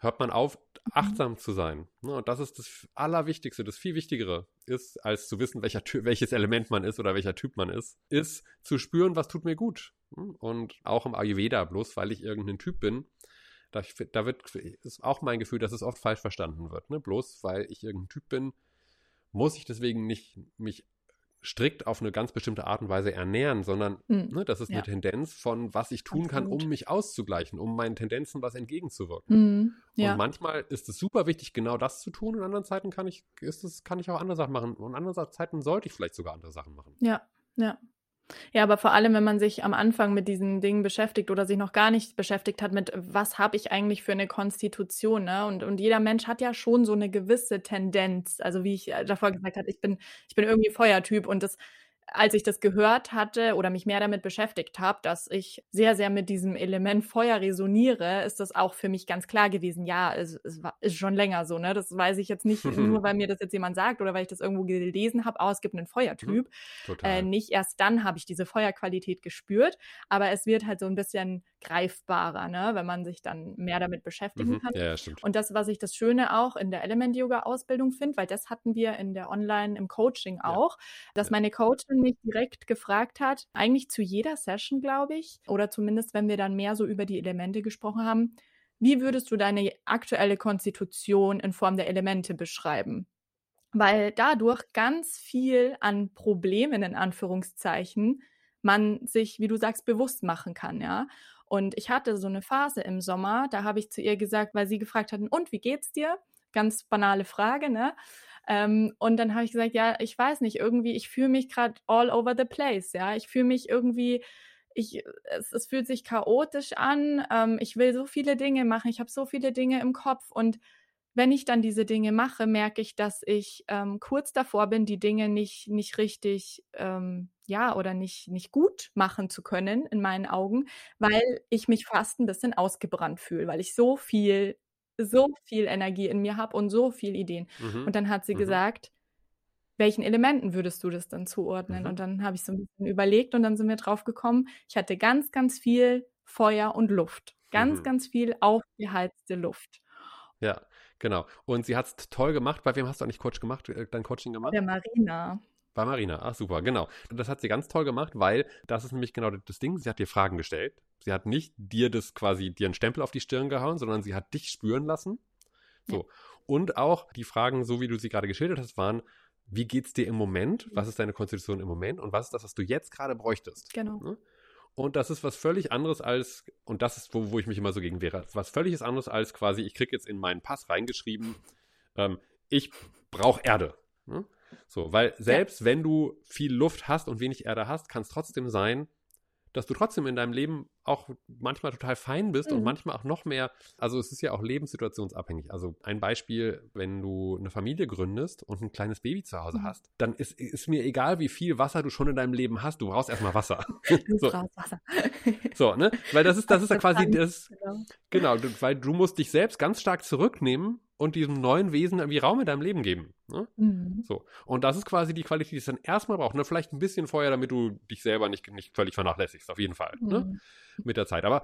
Hört man auf, mhm. achtsam mhm. zu sein. Ne, und das ist das Allerwichtigste, das viel Wichtigere ist, als zu wissen, welcher, welches Element man ist oder welcher Typ man ist, ist zu spüren, was tut mir gut. Hm, und auch im Ayurveda, bloß weil ich irgendein Typ bin, da, da wird, ist auch mein Gefühl, dass es oft falsch verstanden wird. Ne? Bloß weil ich irgendein Typ bin, muss ich deswegen nicht mich strikt auf eine ganz bestimmte Art und Weise ernähren, sondern mhm. ne, das ist ja. eine Tendenz von, was ich tun Absolut. kann, um mich auszugleichen, um meinen Tendenzen was entgegenzuwirken. Mhm. Ja. Und manchmal ist es super wichtig, genau das zu tun, und anderen Zeiten kann ich, ist es, kann ich auch andere Sachen machen. Und anderen Zeiten sollte ich vielleicht sogar andere Sachen machen.
Ja, ja. Ja, aber vor allem, wenn man sich am Anfang mit diesen Dingen beschäftigt oder sich noch gar nicht beschäftigt hat mit, was habe ich eigentlich für eine Konstitution, ne? Und, und jeder Mensch hat ja schon so eine gewisse Tendenz. Also wie ich äh, davor gesagt habe, ich bin, ich bin irgendwie Feuertyp und das als ich das gehört hatte oder mich mehr damit beschäftigt habe, dass ich sehr, sehr mit diesem Element Feuer resoniere, ist das auch für mich ganz klar gewesen. Ja, es, es war, ist schon länger so, ne? Das weiß ich jetzt nicht <laughs> nur, weil mir das jetzt jemand sagt oder weil ich das irgendwo gelesen habe, oh, es gibt einen Feuertyp. Mhm, äh, nicht erst dann habe ich diese Feuerqualität gespürt, aber es wird halt so ein bisschen greifbarer, ne? wenn man sich dann mehr damit beschäftigen
mhm,
kann.
Ja, stimmt.
Und das, was ich das Schöne auch in der Element-Yoga-Ausbildung finde, weil das hatten wir in der Online im Coaching auch, ja. dass ja. meine Coachin mich direkt gefragt hat, eigentlich zu jeder Session, glaube ich, oder zumindest wenn wir dann mehr so über die Elemente gesprochen haben, wie würdest du deine aktuelle Konstitution in Form der Elemente beschreiben? Weil dadurch ganz viel an Problemen in Anführungszeichen man sich, wie du sagst, bewusst machen kann, ja. Und ich hatte so eine Phase im Sommer, da habe ich zu ihr gesagt, weil sie gefragt hatten, und wie geht's dir? Ganz banale Frage, ne? Ähm, und dann habe ich gesagt, ja, ich weiß nicht, irgendwie, ich fühle mich gerade all over the place, ja. Ich fühle mich irgendwie, ich, es, es fühlt sich chaotisch an. Ähm, ich will so viele Dinge machen, ich habe so viele Dinge im Kopf und wenn ich dann diese Dinge mache, merke ich, dass ich ähm, kurz davor bin, die Dinge nicht, nicht richtig, ähm, ja, oder nicht, nicht gut machen zu können in meinen Augen, weil ich mich fast ein bisschen ausgebrannt fühle, weil ich so viel so viel Energie in mir habe und so viele Ideen. Mhm. Und dann hat sie mhm. gesagt, welchen Elementen würdest du das dann zuordnen? Mhm. Und dann habe ich so ein bisschen überlegt und dann sind wir drauf gekommen, ich hatte ganz, ganz viel Feuer und Luft. Ganz, mhm. ganz viel aufgeheizte Luft.
Ja, genau. Und sie hat es toll gemacht. Bei wem hast du eigentlich Coach gemacht, äh, dein Coaching gemacht?
Der Marina.
Bei Marina, ach super, genau. Das hat sie ganz toll gemacht, weil das ist nämlich genau das Ding. Sie hat dir Fragen gestellt. Sie hat nicht dir das quasi, dir einen Stempel auf die Stirn gehauen, sondern sie hat dich spüren lassen. So. Ja. Und auch die Fragen, so wie du sie gerade geschildert hast, waren, wie geht's dir im Moment? Was ist deine Konstitution im Moment? Und was ist das, was du jetzt gerade bräuchtest?
Genau. Ne?
Und das ist was völlig anderes als, und das ist, wo, wo ich mich immer so gegen wehre, was völlig anderes als quasi, ich kriege jetzt in meinen Pass reingeschrieben, ähm, ich brauche Erde. Ne? So, weil selbst ja. wenn du viel Luft hast und wenig Erde hast, kann es trotzdem sein, dass du trotzdem in deinem Leben auch manchmal total fein bist mhm. und manchmal auch noch mehr. Also es ist ja auch lebenssituationsabhängig. Also ein Beispiel, wenn du eine Familie gründest und ein kleines Baby zu Hause mhm. hast, dann ist, ist mir egal, wie viel Wasser du schon in deinem Leben hast, du brauchst erstmal Wasser. <laughs>
Du so. brauchst Wasser.
so, ne? Weil das ist, das ist ja quasi das. Genau, genau weil du musst dich selbst ganz stark zurücknehmen und diesem neuen Wesen irgendwie Raum in deinem Leben geben. Ne? Mhm. So. Und das ist quasi die Qualität, die es dann erstmal braucht. Ne? Vielleicht ein bisschen Feuer, damit du dich selber nicht, nicht völlig vernachlässigst, auf jeden Fall. Ne? Mhm. Ne? Mit der Zeit. Aber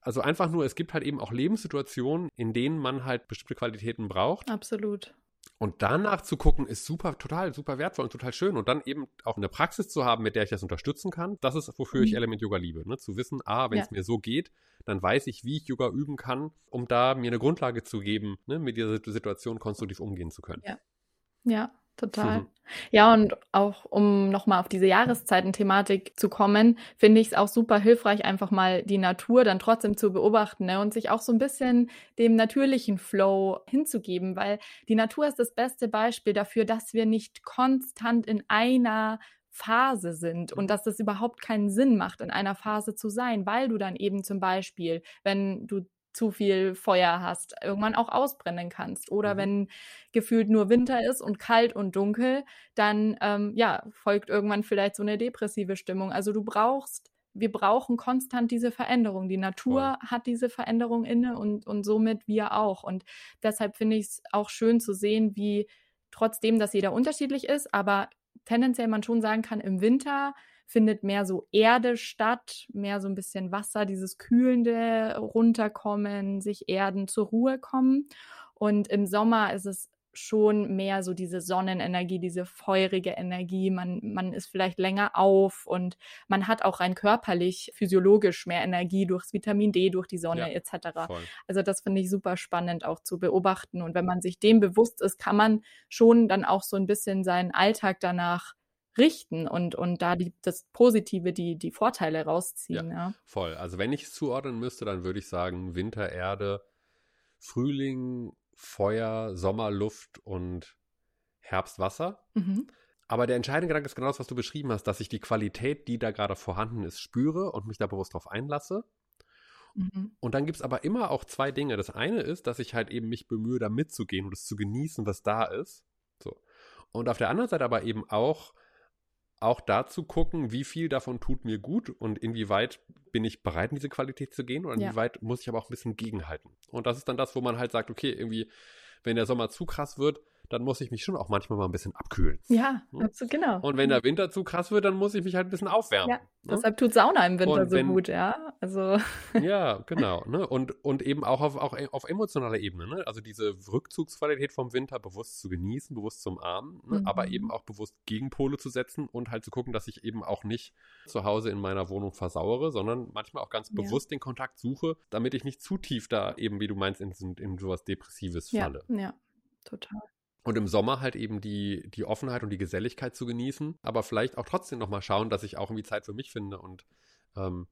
also einfach nur, es gibt halt eben auch Lebenssituationen, in denen man halt bestimmte Qualitäten braucht.
Absolut.
Und danach zu gucken, ist super, total, super wertvoll und total schön. Und dann eben auch eine Praxis zu haben, mit der ich das unterstützen kann. Das ist, wofür mhm. ich Element Yoga liebe. Ne? Zu wissen, ah, wenn ja. es mir so geht, dann weiß ich, wie ich Yoga üben kann, um da mir eine Grundlage zu geben, ne? mit dieser Situation konstruktiv umgehen zu können.
Ja. Ja, total. Mhm. Ja, und auch um nochmal auf diese Jahreszeiten-Thematik zu kommen, finde ich es auch super hilfreich, einfach mal die Natur dann trotzdem zu beobachten ne? und sich auch so ein bisschen dem natürlichen Flow hinzugeben, weil die Natur ist das beste Beispiel dafür, dass wir nicht konstant in einer Phase sind und dass es überhaupt keinen Sinn macht, in einer Phase zu sein, weil du dann eben zum Beispiel, wenn du zu viel Feuer hast, irgendwann auch ausbrennen kannst. Oder mhm. wenn gefühlt nur Winter ist und kalt und dunkel, dann ähm, ja, folgt irgendwann vielleicht so eine depressive Stimmung. Also du brauchst, wir brauchen konstant diese Veränderung. Die Natur Voll. hat diese Veränderung inne und, und somit wir auch. Und deshalb finde ich es auch schön zu sehen, wie trotzdem, dass jeder unterschiedlich ist, aber tendenziell man schon sagen kann, im Winter findet mehr so Erde statt, mehr so ein bisschen Wasser, dieses kühlende runterkommen, sich erden, zur Ruhe kommen. Und im Sommer ist es schon mehr so diese Sonnenenergie, diese feurige Energie. Man, man ist vielleicht länger auf und man hat auch rein körperlich, physiologisch mehr Energie durchs Vitamin D, durch die Sonne ja, etc. Voll. Also das finde ich super spannend auch zu beobachten. Und wenn man sich dem bewusst ist, kann man schon dann auch so ein bisschen seinen Alltag danach richten und, und da die, das Positive, die, die Vorteile rausziehen. Ja, ja.
Voll. Also wenn ich es zuordnen müsste, dann würde ich sagen Winter, Erde, Frühling, Feuer, Sommer, Luft und Herbst, Wasser. Mhm. Aber der entscheidende Gedanke ist genau das, was du beschrieben hast, dass ich die Qualität, die da gerade vorhanden ist, spüre und mich da bewusst drauf einlasse. Mhm. Und dann gibt es aber immer auch zwei Dinge. Das eine ist, dass ich halt eben mich bemühe, da mitzugehen und es zu genießen, was da ist. So. Und auf der anderen Seite aber eben auch auch dazu gucken, wie viel davon tut mir gut und inwieweit bin ich bereit, in diese Qualität zu gehen oder ja. inwieweit muss ich aber auch ein bisschen gegenhalten. Und das ist dann das, wo man halt sagt, okay, irgendwie, wenn der Sommer zu krass wird, dann muss ich mich schon auch manchmal mal ein bisschen abkühlen.
Ja, absolut, genau.
Und wenn der Winter zu krass wird, dann muss ich mich halt ein bisschen aufwärmen. Ja,
ne? deshalb tut Sauna im Winter wenn, so gut, ja. Also. <laughs>
Ja, genau. Ne? Und, und eben auch auf, auch auf emotionaler Ebene. Ne? Also diese Rückzugsqualität vom Winter bewusst zu genießen, bewusst zu umarmen, ne? mhm. aber eben auch bewusst Gegenpole zu setzen und halt zu gucken, dass ich eben auch nicht zu Hause in meiner Wohnung versauere, sondern manchmal auch ganz ja. bewusst den Kontakt suche, damit ich nicht zu tief da eben, wie du meinst, in, in sowas Depressives falle.
Ja, ja, total.
Und im Sommer halt eben die, die Offenheit und die Geselligkeit zu genießen, aber vielleicht auch trotzdem nochmal schauen, dass ich auch irgendwie Zeit für mich finde und ähm,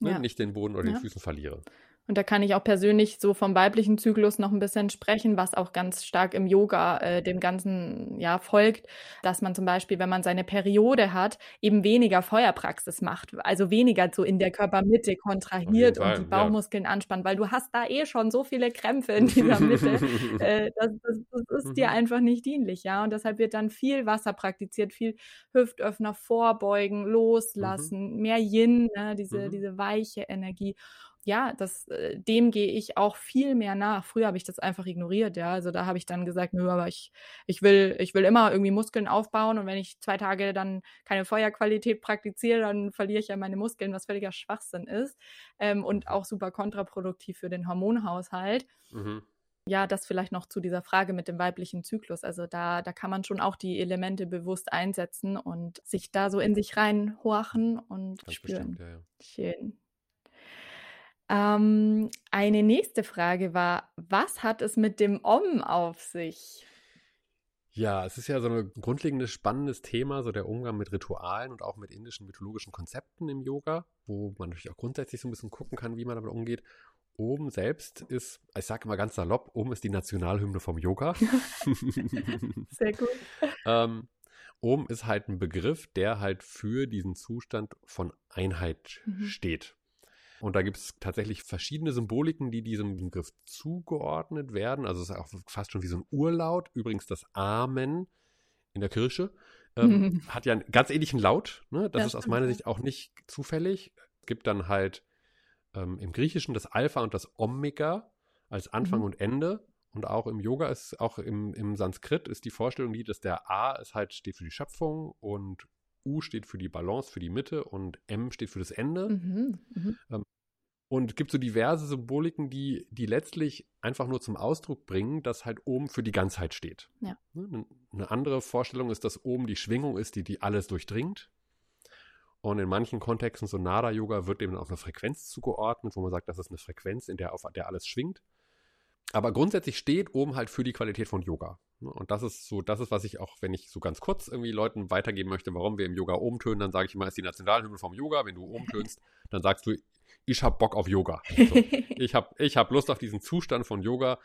ne, ja. nicht den Boden oder ja. den Füßen verliere.
Und da kann ich auch persönlich so vom weiblichen Zyklus noch ein bisschen sprechen, was auch ganz stark im Yoga äh, dem Ganzen ja folgt, dass man zum Beispiel, wenn man seine Periode hat, eben weniger Feuerpraxis macht, also weniger so in der Körpermitte kontrahiert und die Bauchmuskeln ja. anspannt, weil du hast da eh schon so viele Krämpfe in <laughs> dieser Mitte. äh, das, das, das, <laughs> ist dir mhm. einfach nicht dienlich, ja. Und deshalb wird dann viel Wasser praktiziert, viel Hüftöffner vorbeugen, loslassen, mhm. mehr Yin, ne, diese, mhm. diese weiche Energie ja, das, äh, dem gehe ich auch viel mehr nach. Früher habe ich das einfach ignoriert, ja. Also da habe ich dann gesagt, nö, aber ich, ich will, ich will immer irgendwie Muskeln aufbauen und wenn ich zwei Tage dann keine Feuerqualität praktiziere, dann verliere ich ja meine Muskeln, was völliger Schwachsinn ist. Ähm, und auch super kontraproduktiv für den Hormonhaushalt. Mhm. Ja, das vielleicht noch zu dieser Frage mit dem weiblichen Zyklus. Also da, da kann man schon auch die Elemente bewusst einsetzen und sich da so in sich reinhorchen und Ganz spüren. Bestimmt, ja, ja. Schön. Ähm, eine nächste Frage war, was hat es mit dem Om auf sich?
Ja, es ist ja so ein grundlegendes, spannendes Thema, so der Umgang mit Ritualen und auch mit indischen mythologischen Konzepten im Yoga, wo man natürlich auch grundsätzlich so ein bisschen gucken kann, wie man damit umgeht. Om selbst ist, ich sage immer ganz salopp, Om ist die Nationalhymne vom Yoga. <laughs> <laughs>
Sehr gut.
ähm, Om ist halt ein Begriff, der halt für diesen Zustand von Einheit mhm. steht. Und da gibt es tatsächlich verschiedene Symboliken, die diesem Begriff zugeordnet werden. Also es ist auch fast schon wie so ein Urlaut. Übrigens das Amen in der Kirche ähm, <laughs> hat ja einen ganz ähnlichen Laut. Ne? Das, das ist aus meiner Sicht auch nicht zufällig. Es gibt dann halt ähm, im Griechischen das Alpha und das Omega als Anfang mhm. und Ende. Und auch im Yoga ist, auch im, im Sanskrit ist die Vorstellung die, dass der A ist halt steht für die Schöpfung und U steht für die Balance, für die Mitte und M steht für das Ende. Mhm, mh. ähm, und es gibt so diverse Symboliken, die, die letztlich einfach nur zum Ausdruck bringen, dass halt oben für die Ganzheit steht. Ja. Ne, eine andere Vorstellung ist, dass oben die Schwingung ist, die, die alles durchdringt. Und in manchen Kontexten, so Nada-Yoga, wird eben auch eine Frequenz zugeordnet, wo man sagt, das ist eine Frequenz, in der, auf der alles schwingt. Aber grundsätzlich steht oben halt für die Qualität von Yoga. Ne? Und das ist so, das ist, was ich auch, wenn ich so ganz kurz irgendwie Leuten weitergeben möchte, warum wir im Yoga oben tönen, dann sage ich immer, ist die Nationalhymne vom Yoga. Wenn du oben <laughs> tönst, dann sagst du, ich habe Bock auf Yoga. So, <laughs> ich habe ich hab Lust auf diesen Zustand von Yoga.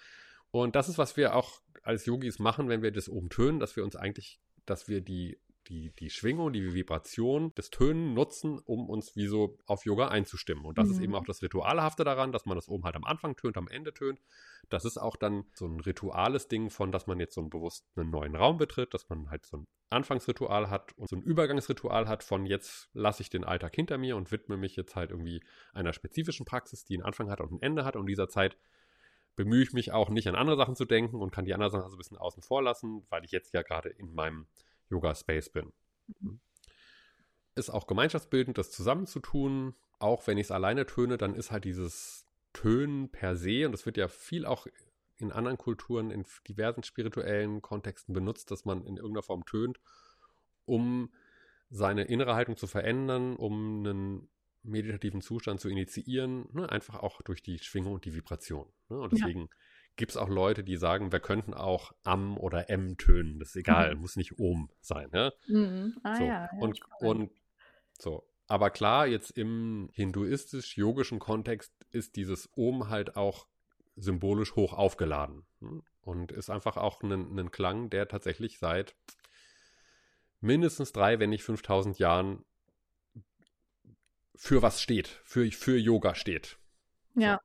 Und das ist, was wir auch als Yogis machen, wenn wir das oben tönen, dass wir uns eigentlich, dass wir die die, die Schwingung, die Vibration des Tönen nutzen, um uns wie so auf Yoga einzustimmen. Und das mhm. ist eben auch das Ritualhafte daran, dass man das oben halt am Anfang tönt, am Ende tönt. Das ist auch dann so ein rituales Ding von, dass man jetzt so einen bewusst einen neuen Raum betritt, dass man halt so ein Anfangsritual hat und so ein Übergangsritual hat von jetzt lasse ich den Alltag hinter mir und widme mich jetzt halt irgendwie einer spezifischen Praxis, die einen Anfang hat und ein Ende hat. Und in dieser Zeit bemühe ich mich auch nicht an andere Sachen zu denken und kann die anderen Sachen so ein bisschen außen vor lassen, weil ich jetzt ja gerade in meinem Yoga-Space bin. Mhm. Ist auch gemeinschaftsbildend, das zusammenzutun. Auch wenn ich es alleine töne, dann ist halt dieses Tönen per se, und das wird ja viel auch in anderen Kulturen, in diversen spirituellen Kontexten benutzt, dass man in irgendeiner Form tönt, um seine innere Haltung zu verändern, um einen meditativen Zustand zu initiieren, ne? einfach auch durch die Schwingung und die Vibration. Ne? Und deswegen ja gibt es auch Leute, die sagen, wir könnten auch am oder m tönen. Das ist egal, mhm. muss nicht ohm sein. Ne? Mhm. Ah, so. ja, ja, und, und so. Aber klar, jetzt im hinduistisch-yogischen Kontext ist dieses Ohm halt auch symbolisch hoch aufgeladen. Hm? Und ist einfach auch ein, Klang, der tatsächlich seit mindestens drei, wenn nicht 5000 Jahren für was steht, für, für Yoga steht.
Ja.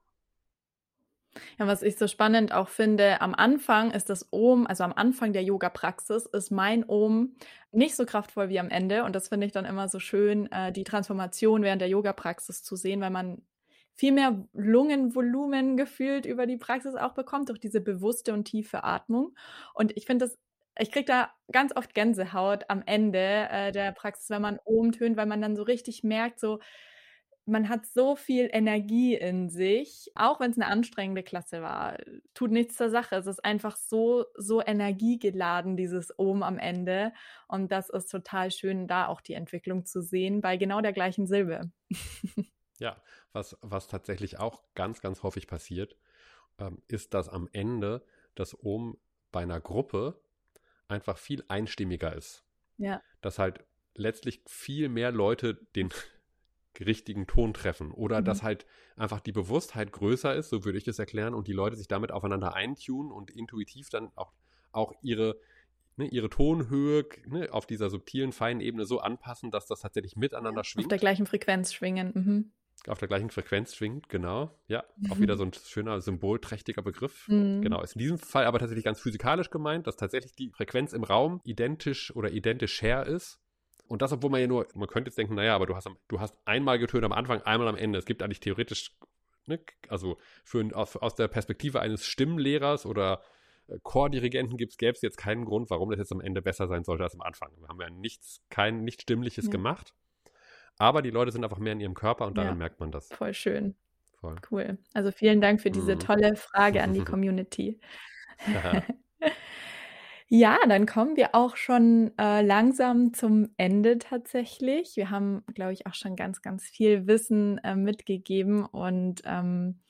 Ja, was ich so spannend auch finde, am Anfang ist das Om, also am Anfang der Yoga-Praxis, ist mein Om nicht so kraftvoll wie am Ende. Und das finde ich dann immer so schön, äh, die Transformation während der Yoga-Praxis zu sehen, weil man viel mehr Lungenvolumen gefühlt über die Praxis auch bekommt, durch diese bewusste und tiefe Atmung. Und ich finde das ich kriege da ganz oft Gänsehaut am Ende äh, der Praxis, wenn man oben tönt, weil man dann so richtig merkt, so man hat so viel Energie in sich, auch wenn es eine anstrengende Klasse war. Tut nichts zur Sache. Es ist einfach so, so energiegeladen, dieses Ohm am Ende. Und das ist total schön, da auch die Entwicklung zu sehen, bei genau der gleichen Silbe. <laughs>
ja, was, was tatsächlich auch ganz, ganz häufig passiert, ähm, ist, dass am Ende das Ohm bei einer Gruppe einfach viel einstimmiger ist. Ja. Dass halt letztlich viel mehr Leute den richtigen Ton treffen oder mhm. dass halt einfach die Bewusstheit größer ist, so würde ich das erklären, und die Leute sich damit aufeinander eintunen und intuitiv dann auch, auch ihre, ne, ihre Tonhöhe ne, auf dieser subtilen, feinen Ebene so anpassen, dass das tatsächlich miteinander schwingt.
Auf der gleichen Frequenz schwingen. Mhm.
Auf der gleichen Frequenz schwingt, genau. Ja, mhm. auch wieder so ein schöner, symbolträchtiger Begriff. Mhm. Genau, ist in diesem Fall aber tatsächlich ganz physikalisch gemeint, dass tatsächlich die Frequenz im Raum identisch oder identisch her ist und das, obwohl man ja nur, man könnte jetzt denken, naja, aber du hast, du hast einmal getönt am Anfang, einmal am Ende. Es gibt eigentlich theoretisch, ne, also für, aus, der Perspektive eines Stimmlehrers oder äh, Chordirigenten gäbe es jetzt keinen Grund, warum das jetzt am Ende besser sein sollte als am Anfang. Wir haben ja nichts, kein nicht Stimmliches ja. gemacht. Aber die Leute sind einfach mehr in ihrem Körper und daran ja, merkt man das.
Voll schön. Voll. Cool. Also vielen Dank für diese mhm. tolle Frage an die <laughs> Community. <laughs> Ja, dann kommen wir auch schon äh, langsam zum Ende tatsächlich. Wir haben, glaube ich, auch schon ganz, ganz viel Wissen äh, mitgegeben und ähm,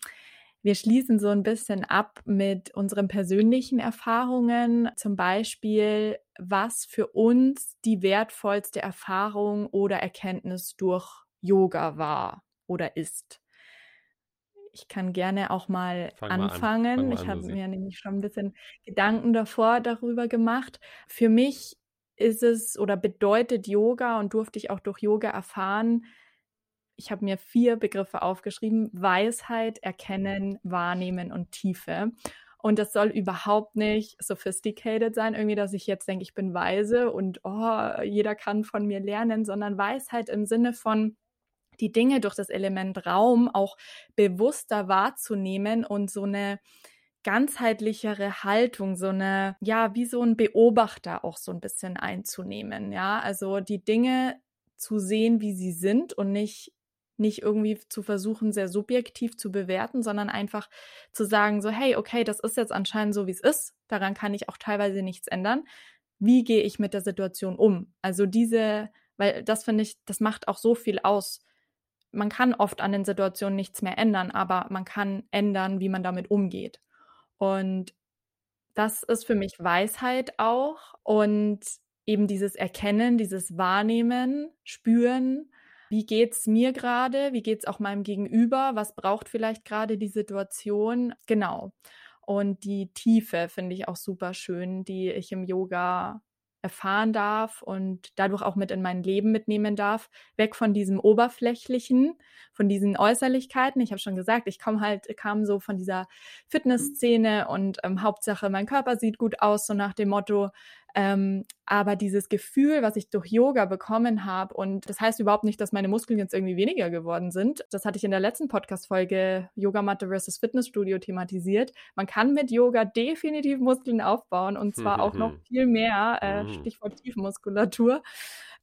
wir schließen so ein bisschen ab mit unseren persönlichen Erfahrungen, zum Beispiel, was für uns die wertvollste Erfahrung oder Erkenntnis durch Yoga war oder ist. Ich kann gerne auch mal Fang anfangen. Mal an. ich habe mir nämlich schon ein bisschen Gedanken davor darüber gemacht. Für mich ist es oder bedeutet Yoga und durfte ich auch durch Yoga erfahren, ich habe mir vier Begriffe aufgeschrieben: Weisheit, Erkennen, Wahrnehmen und Tiefe. Und das soll überhaupt nicht sophisticated sein, irgendwie, dass ich jetzt denke, ich bin weise und oh, jeder kann von mir lernen, sondern Weisheit im Sinne von, die Dinge durch das Element Raum auch bewusster wahrzunehmen und so eine ganzheitlichere Haltung, so eine, ja, wie so ein Beobachter auch so ein bisschen einzunehmen, ja, also die Dinge zu sehen, wie sie sind und nicht nicht irgendwie zu versuchen, sehr subjektiv zu bewerten, sondern einfach zu sagen, so, hey, okay, das ist jetzt anscheinend so, wie es ist. Daran kann ich auch teilweise nichts ändern. Wie gehe ich mit der Situation um? Also diese, weil das finde ich, das macht auch so viel aus man kann oft an den Situationen nichts mehr ändern, aber man kann ändern, wie man damit umgeht. Und das ist für mich Weisheit auch und eben dieses Erkennen, dieses Wahrnehmen, Spüren. Wie geht's mir gerade? Wie geht's auch meinem Gegenüber? Was braucht vielleicht gerade die Situation? Genau. Und die Tiefe finde ich auch super schön, die ich im Yoga erfahren darf und dadurch auch mit in mein Leben mitnehmen darf, weg von diesem oberflächlichen, von diesen Äußerlichkeiten. Ich habe schon gesagt, ich komme halt kam so von dieser Fitnessszene und ähm, Hauptsache mein Körper sieht gut aus, so nach dem Motto, ähm, aber dieses Gefühl, was ich durch Yoga bekommen habe, und das heißt überhaupt nicht, dass meine Muskeln jetzt irgendwie weniger geworden sind. Das hatte ich in der letzten Podcast-Folge Yogamatte versus Fitnessstudio thematisiert. Man kann mit Yoga definitiv Muskeln aufbauen und zwar auch noch <laughs> viel mehr, äh, mhm. Stichwort Tiefenmuskulatur.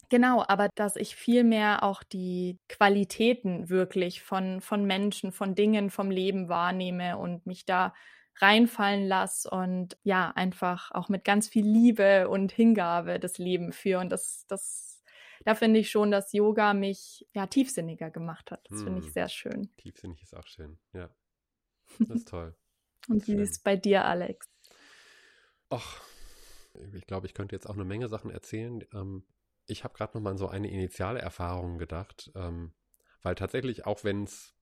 Genau, aber dass ich viel mehr auch die Qualitäten wirklich von, von Menschen, von Dingen, vom Leben wahrnehme und mich da reinfallen lasse und ja, einfach auch mit ganz viel Liebe und Hingabe das Leben führe. Und das, das, da finde ich schon, dass Yoga mich ja tiefsinniger gemacht hat. Das finde ich hm. sehr schön.
Tiefsinnig ist auch schön, ja. <laughs> Das ist toll.
und wie ist bei dir, Alex?
Ach, ich glaube, ich könnte jetzt auch eine Menge Sachen erzählen. Ähm, ich habe gerade noch mal an so eine initiale Erfahrung gedacht, ähm, weil tatsächlich, auch wenn es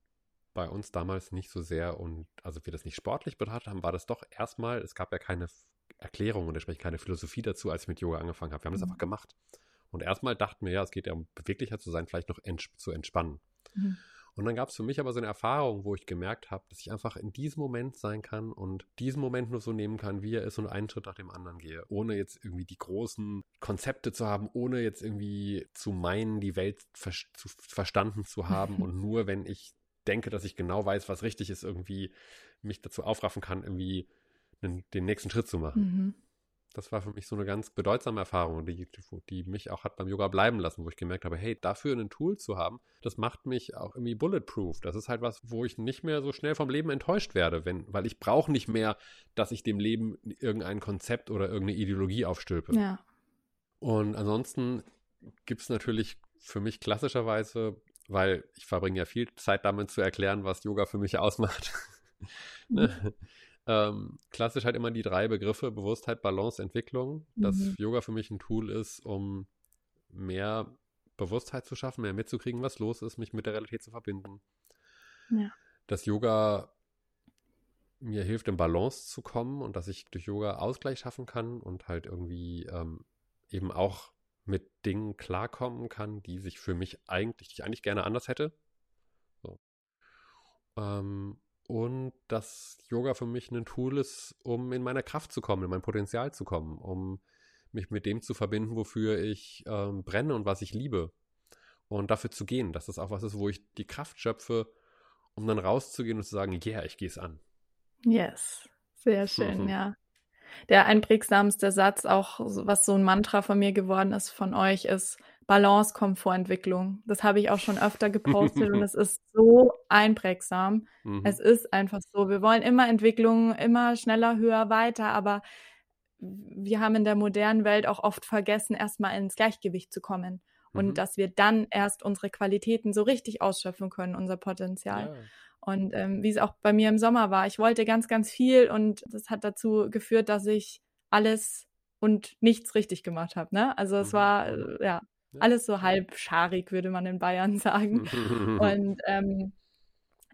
bei uns damals nicht so sehr und also wir das nicht sportlich betrachtet haben, war das doch erstmal, es gab ja keine Erklärung und entsprechend keine Philosophie dazu, als ich mit Yoga angefangen habe. Wir haben das mhm. einfach gemacht. Und erstmal dachten wir, ja, es geht ja um beweglicher zu sein, vielleicht noch ents zu entspannen. Mhm. Und dann gab es für mich aber so eine Erfahrung, wo ich gemerkt habe, dass ich einfach in diesem Moment sein kann und diesen Moment nur so nehmen kann, wie er ist und einen Schritt nach dem anderen gehe, ohne jetzt irgendwie die großen Konzepte zu haben, ohne jetzt irgendwie zu meinen, die Welt ver zu verstanden zu haben <laughs> und nur wenn ich denke, dass ich genau weiß, was richtig ist, irgendwie mich dazu aufraffen kann, irgendwie den, den nächsten Schritt zu machen. Mhm. Das war für mich so eine ganz bedeutsame Erfahrung, die, die mich auch hat beim Yoga bleiben lassen, wo ich gemerkt habe, hey, dafür ein Tool zu haben, das macht mich auch irgendwie bulletproof. Das ist halt was, wo ich nicht mehr so schnell vom Leben enttäuscht werde, wenn, weil ich brauche nicht mehr, dass ich dem Leben irgendein Konzept oder irgendeine Ideologie aufstülpe. Ja. Und ansonsten gibt es natürlich für mich klassischerweise weil ich verbringe ja viel Zeit damit zu erklären, was Yoga für mich ausmacht. Ne? <laughs> ähm, klassisch halt immer die drei Begriffe Bewusstheit, Balance, Entwicklung, dass mhm. Yoga für mich ein Tool ist, um mehr Bewusstheit zu schaffen, mehr mitzukriegen, was los ist, mich mit der Realität zu verbinden. Ja. Dass Yoga mir hilft, in Balance zu kommen und dass ich durch Yoga Ausgleich schaffen kann und halt irgendwie ähm, eben auch mit Dingen klarkommen kann, die sich für mich eigentlich, die ich eigentlich gerne anders hätte. So. Ähm, und dass Yoga für mich ein Tool ist, um in meiner Kraft zu kommen, in mein Potenzial zu kommen, um mich mit dem zu verbinden, wofür ich ähm, brenne und was ich liebe. Und dafür zu gehen, dass das auch was ist, wo ich die Kraft schöpfe, um dann rauszugehen und zu sagen, ja, yeah, ich gehe es an.
Yes, sehr schön, <laughs> ja der einprägsamste Satz, auch was so ein Mantra von mir geworden ist, von euch, ist Balance, Komfortentwicklung. Das habe ich auch schon öfter gepostet und <laughs> es ist so einprägsam. Mhm. Es ist einfach so. Wir wollen immer Entwicklung, immer schneller, höher, weiter, aber wir haben in der modernen Welt auch oft vergessen, erstmal ins Gleichgewicht zu kommen. Und mhm. dass wir dann erst unsere Qualitäten so richtig ausschöpfen können, unser Potenzial. Ja. Und ähm, wie es auch bei mir im Sommer war, ich wollte ganz, ganz viel und das hat dazu geführt, dass ich alles und nichts richtig gemacht habe. Ne? Also es mhm. war äh, ja alles so halb scharig, würde man in Bayern <laughs> sagen. <laughs> und ähm,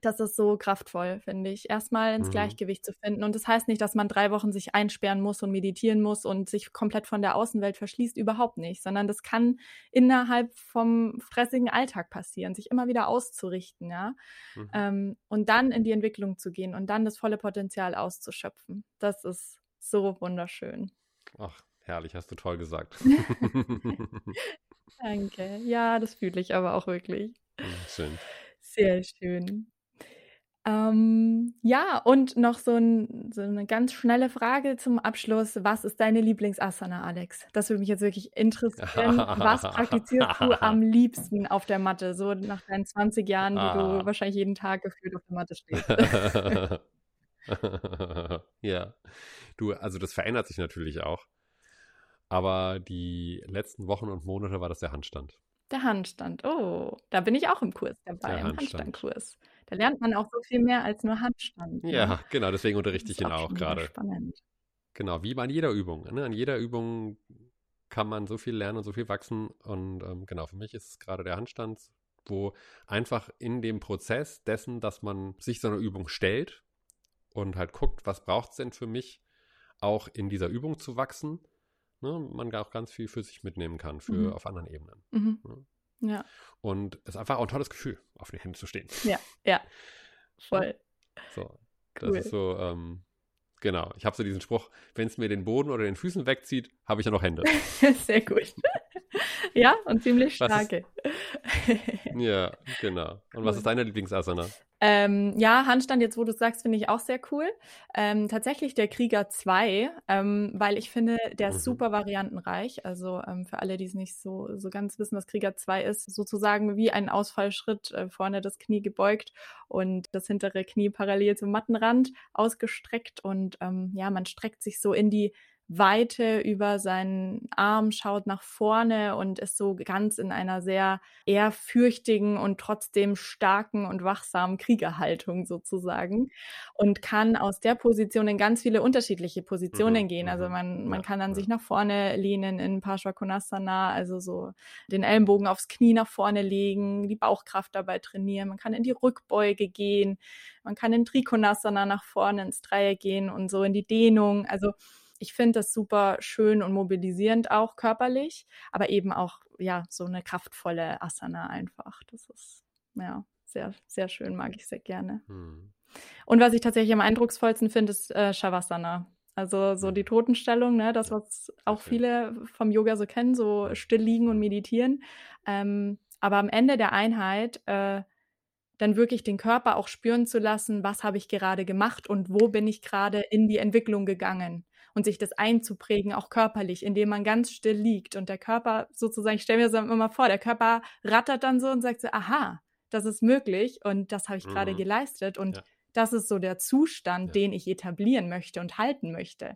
das ist so kraftvoll, finde ich, erstmal ins mhm. Gleichgewicht zu finden. Und das heißt nicht, dass man drei Wochen sich einsperren muss und meditieren muss und sich komplett von der Außenwelt verschließt, überhaupt nicht, sondern das kann innerhalb vom stressigen Alltag passieren, sich immer wieder auszurichten, ja. Mhm. Ähm, und dann in die Entwicklung zu gehen und dann das volle Potenzial auszuschöpfen. Das ist so wunderschön.
Ach, herrlich, hast du toll gesagt. <laughs>
Danke. Ja, das fühle ich aber auch wirklich.
Schön.
Sehr schön. Ähm, ja, und noch so, ein, so, eine ganz schnelle Frage zum Abschluss. Was ist deine Lieblingsasana, Alex? Das würde mich jetzt wirklich interessieren. Was <laughs> praktizierst du am liebsten auf der Matte, so nach deinen 20 Jahren, die ah. du wahrscheinlich jeden Tag gefühlt auf der Matte stehst? <laughs>
ja, du, also das verändert sich natürlich auch. Aber die letzten Wochen und Monate war das der Handstand.
Der Handstand, oh, da bin ich auch im Kurs dabei, der im Handstandkurs. Da lernt man auch so viel mehr als nur Handstand.
Ne? Ja, genau, deswegen unterrichte ich ihn auch, auch gerade.
Spannend.
Genau, wie bei jeder Übung. Ne? An jeder Übung kann man so viel lernen und so viel wachsen. Und ähm, genau, für mich ist es gerade der Handstand, wo einfach in dem Prozess dessen, dass man sich so eine Übung stellt und halt guckt, was braucht es denn für mich, auch in dieser Übung zu wachsen, ne, man auch ganz viel für sich mitnehmen kann, für mhm. auf anderen Ebenen. Mhm.
Ne? Ja.
Und es ist einfach auch ein tolles Gefühl, auf den Händen zu stehen.
Ja, ja. <laughs> Voll.
So. Cool. Das ist so, ähm, genau. Ich habe so diesen Spruch, wenn es mir den Boden oder den Füßen wegzieht, habe ich ja noch Hände. <laughs>
Sehr gut. Ja, und ziemlich starke. <laughs>
ja, genau. Und was ist deine Lieblingsasana?
Ähm, ja, Handstand, jetzt wo du sagst, finde ich auch sehr cool. Ähm, tatsächlich der Krieger 2, ähm, weil ich finde, der ist mhm. super variantenreich. Also ähm, für alle, die es nicht so, so ganz wissen, was Krieger 2 ist, sozusagen wie ein Ausfallschritt, äh, vorne das Knie gebeugt und das hintere Knie parallel zum Mattenrand ausgestreckt. Und ähm, ja, man streckt sich so in die Weite über seinen Arm, schaut nach vorne und ist so ganz in einer sehr ehrfürchtigen und trotzdem starken und wachsamen Kriegerhaltung sozusagen und kann aus der Position in ganz viele unterschiedliche Positionen mhm, gehen. Also mhm. man, man kann dann ja. sich nach vorne lehnen in Parshvakonasana, also so den Ellenbogen aufs Knie nach vorne legen, die Bauchkraft dabei trainieren. Man kann in die Rückbeuge gehen, man kann in Trikonasana nach vorne ins Dreieck gehen und so in die Dehnung. Also ich finde das super schön und mobilisierend auch körperlich, aber eben auch ja so eine kraftvolle Asana einfach. Das ist ja sehr sehr schön, mag ich sehr gerne. Hm. Und was ich tatsächlich am eindrucksvollsten finde, ist äh, Shavasana. Also so die hm. Totenstellung, ne, das, was auch viele vom Yoga so kennen, so still liegen und meditieren. Ähm, aber am Ende der Einheit äh, dann wirklich den Körper auch spüren zu lassen, was habe ich gerade gemacht und wo bin ich gerade in die Entwicklung gegangen und sich das einzuprägen, auch körperlich, indem man ganz still liegt und der Körper sozusagen, ich stelle mir das immer vor, der Körper rattert dann so und sagt so, aha, das ist möglich und das habe ich mhm. gerade geleistet und ja. das ist so der Zustand, ja. den ich etablieren möchte und halten möchte.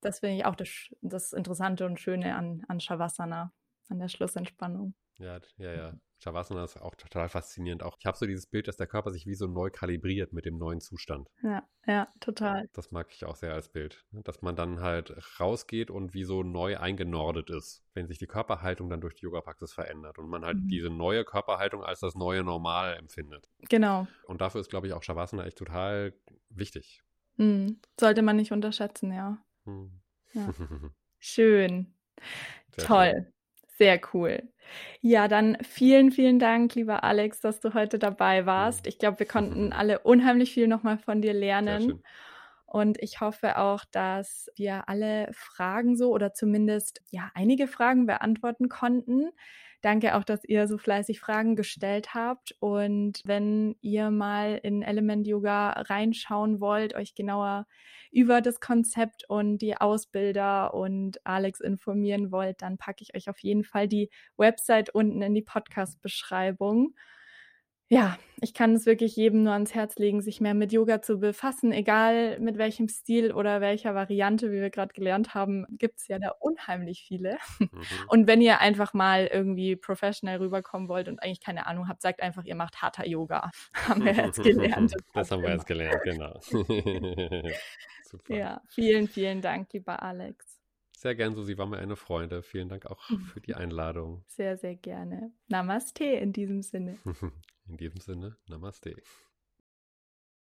Das finde ich auch das, das Interessante und Schöne an, an Shavasana, an der Schlussentspannung.
Ja, ja, ja. Shavasana ist auch total faszinierend. Auch ich habe so dieses Bild, dass der Körper sich wie so neu kalibriert mit dem neuen Zustand.
Ja, ja, total.
Das mag ich auch sehr als Bild. Ne? Dass man dann halt rausgeht und wie so neu eingenordet ist, wenn sich die Körperhaltung dann durch die Yoga-Praxis verändert und man halt mhm. diese neue Körperhaltung als das neue Normal empfindet.
Genau.
Und dafür ist, glaube ich, auch Shavasana echt total wichtig.
Mhm. Sollte man nicht unterschätzen, ja. Mhm. ja. <laughs> Schön. Sehr Toll. Schön. Sehr cool. Ja, dann vielen, vielen Dank, lieber Alex, dass du heute dabei warst. Ich glaube, wir konnten alle unheimlich viel nochmal von dir lernen. Und ich hoffe auch, dass wir alle Fragen so oder zumindest ja einige Fragen beantworten konnten. Danke auch, dass ihr so fleißig Fragen gestellt habt. Und wenn ihr mal in Element Yoga reinschauen wollt, euch genauer über das Konzept und die Ausbilder und Alex informieren wollt, dann packe ich euch auf jeden Fall die Website unten in die Podcast-Beschreibung ja, ich kann es wirklich jedem nur ans Herz legen, sich mehr mit Yoga zu befassen, egal mit welchem Stil oder welcher Variante, wie wir gerade gelernt haben, gibt es ja da unheimlich viele. Mhm. Und wenn ihr einfach mal irgendwie professional rüberkommen wollt und eigentlich keine Ahnung habt, sagt einfach, ihr macht harter Yoga. <laughs> haben wir jetzt gelernt.
Das, <laughs> das haben wir jetzt gelernt, genau. <laughs>
Super. Ja, vielen, vielen Dank, lieber Alex.
Sehr gern, Susi, war mir eine Freude. Vielen Dank auch für die Einladung.
Sehr, sehr gerne. Namaste in diesem Sinne.
In diesem Sinne, Namaste.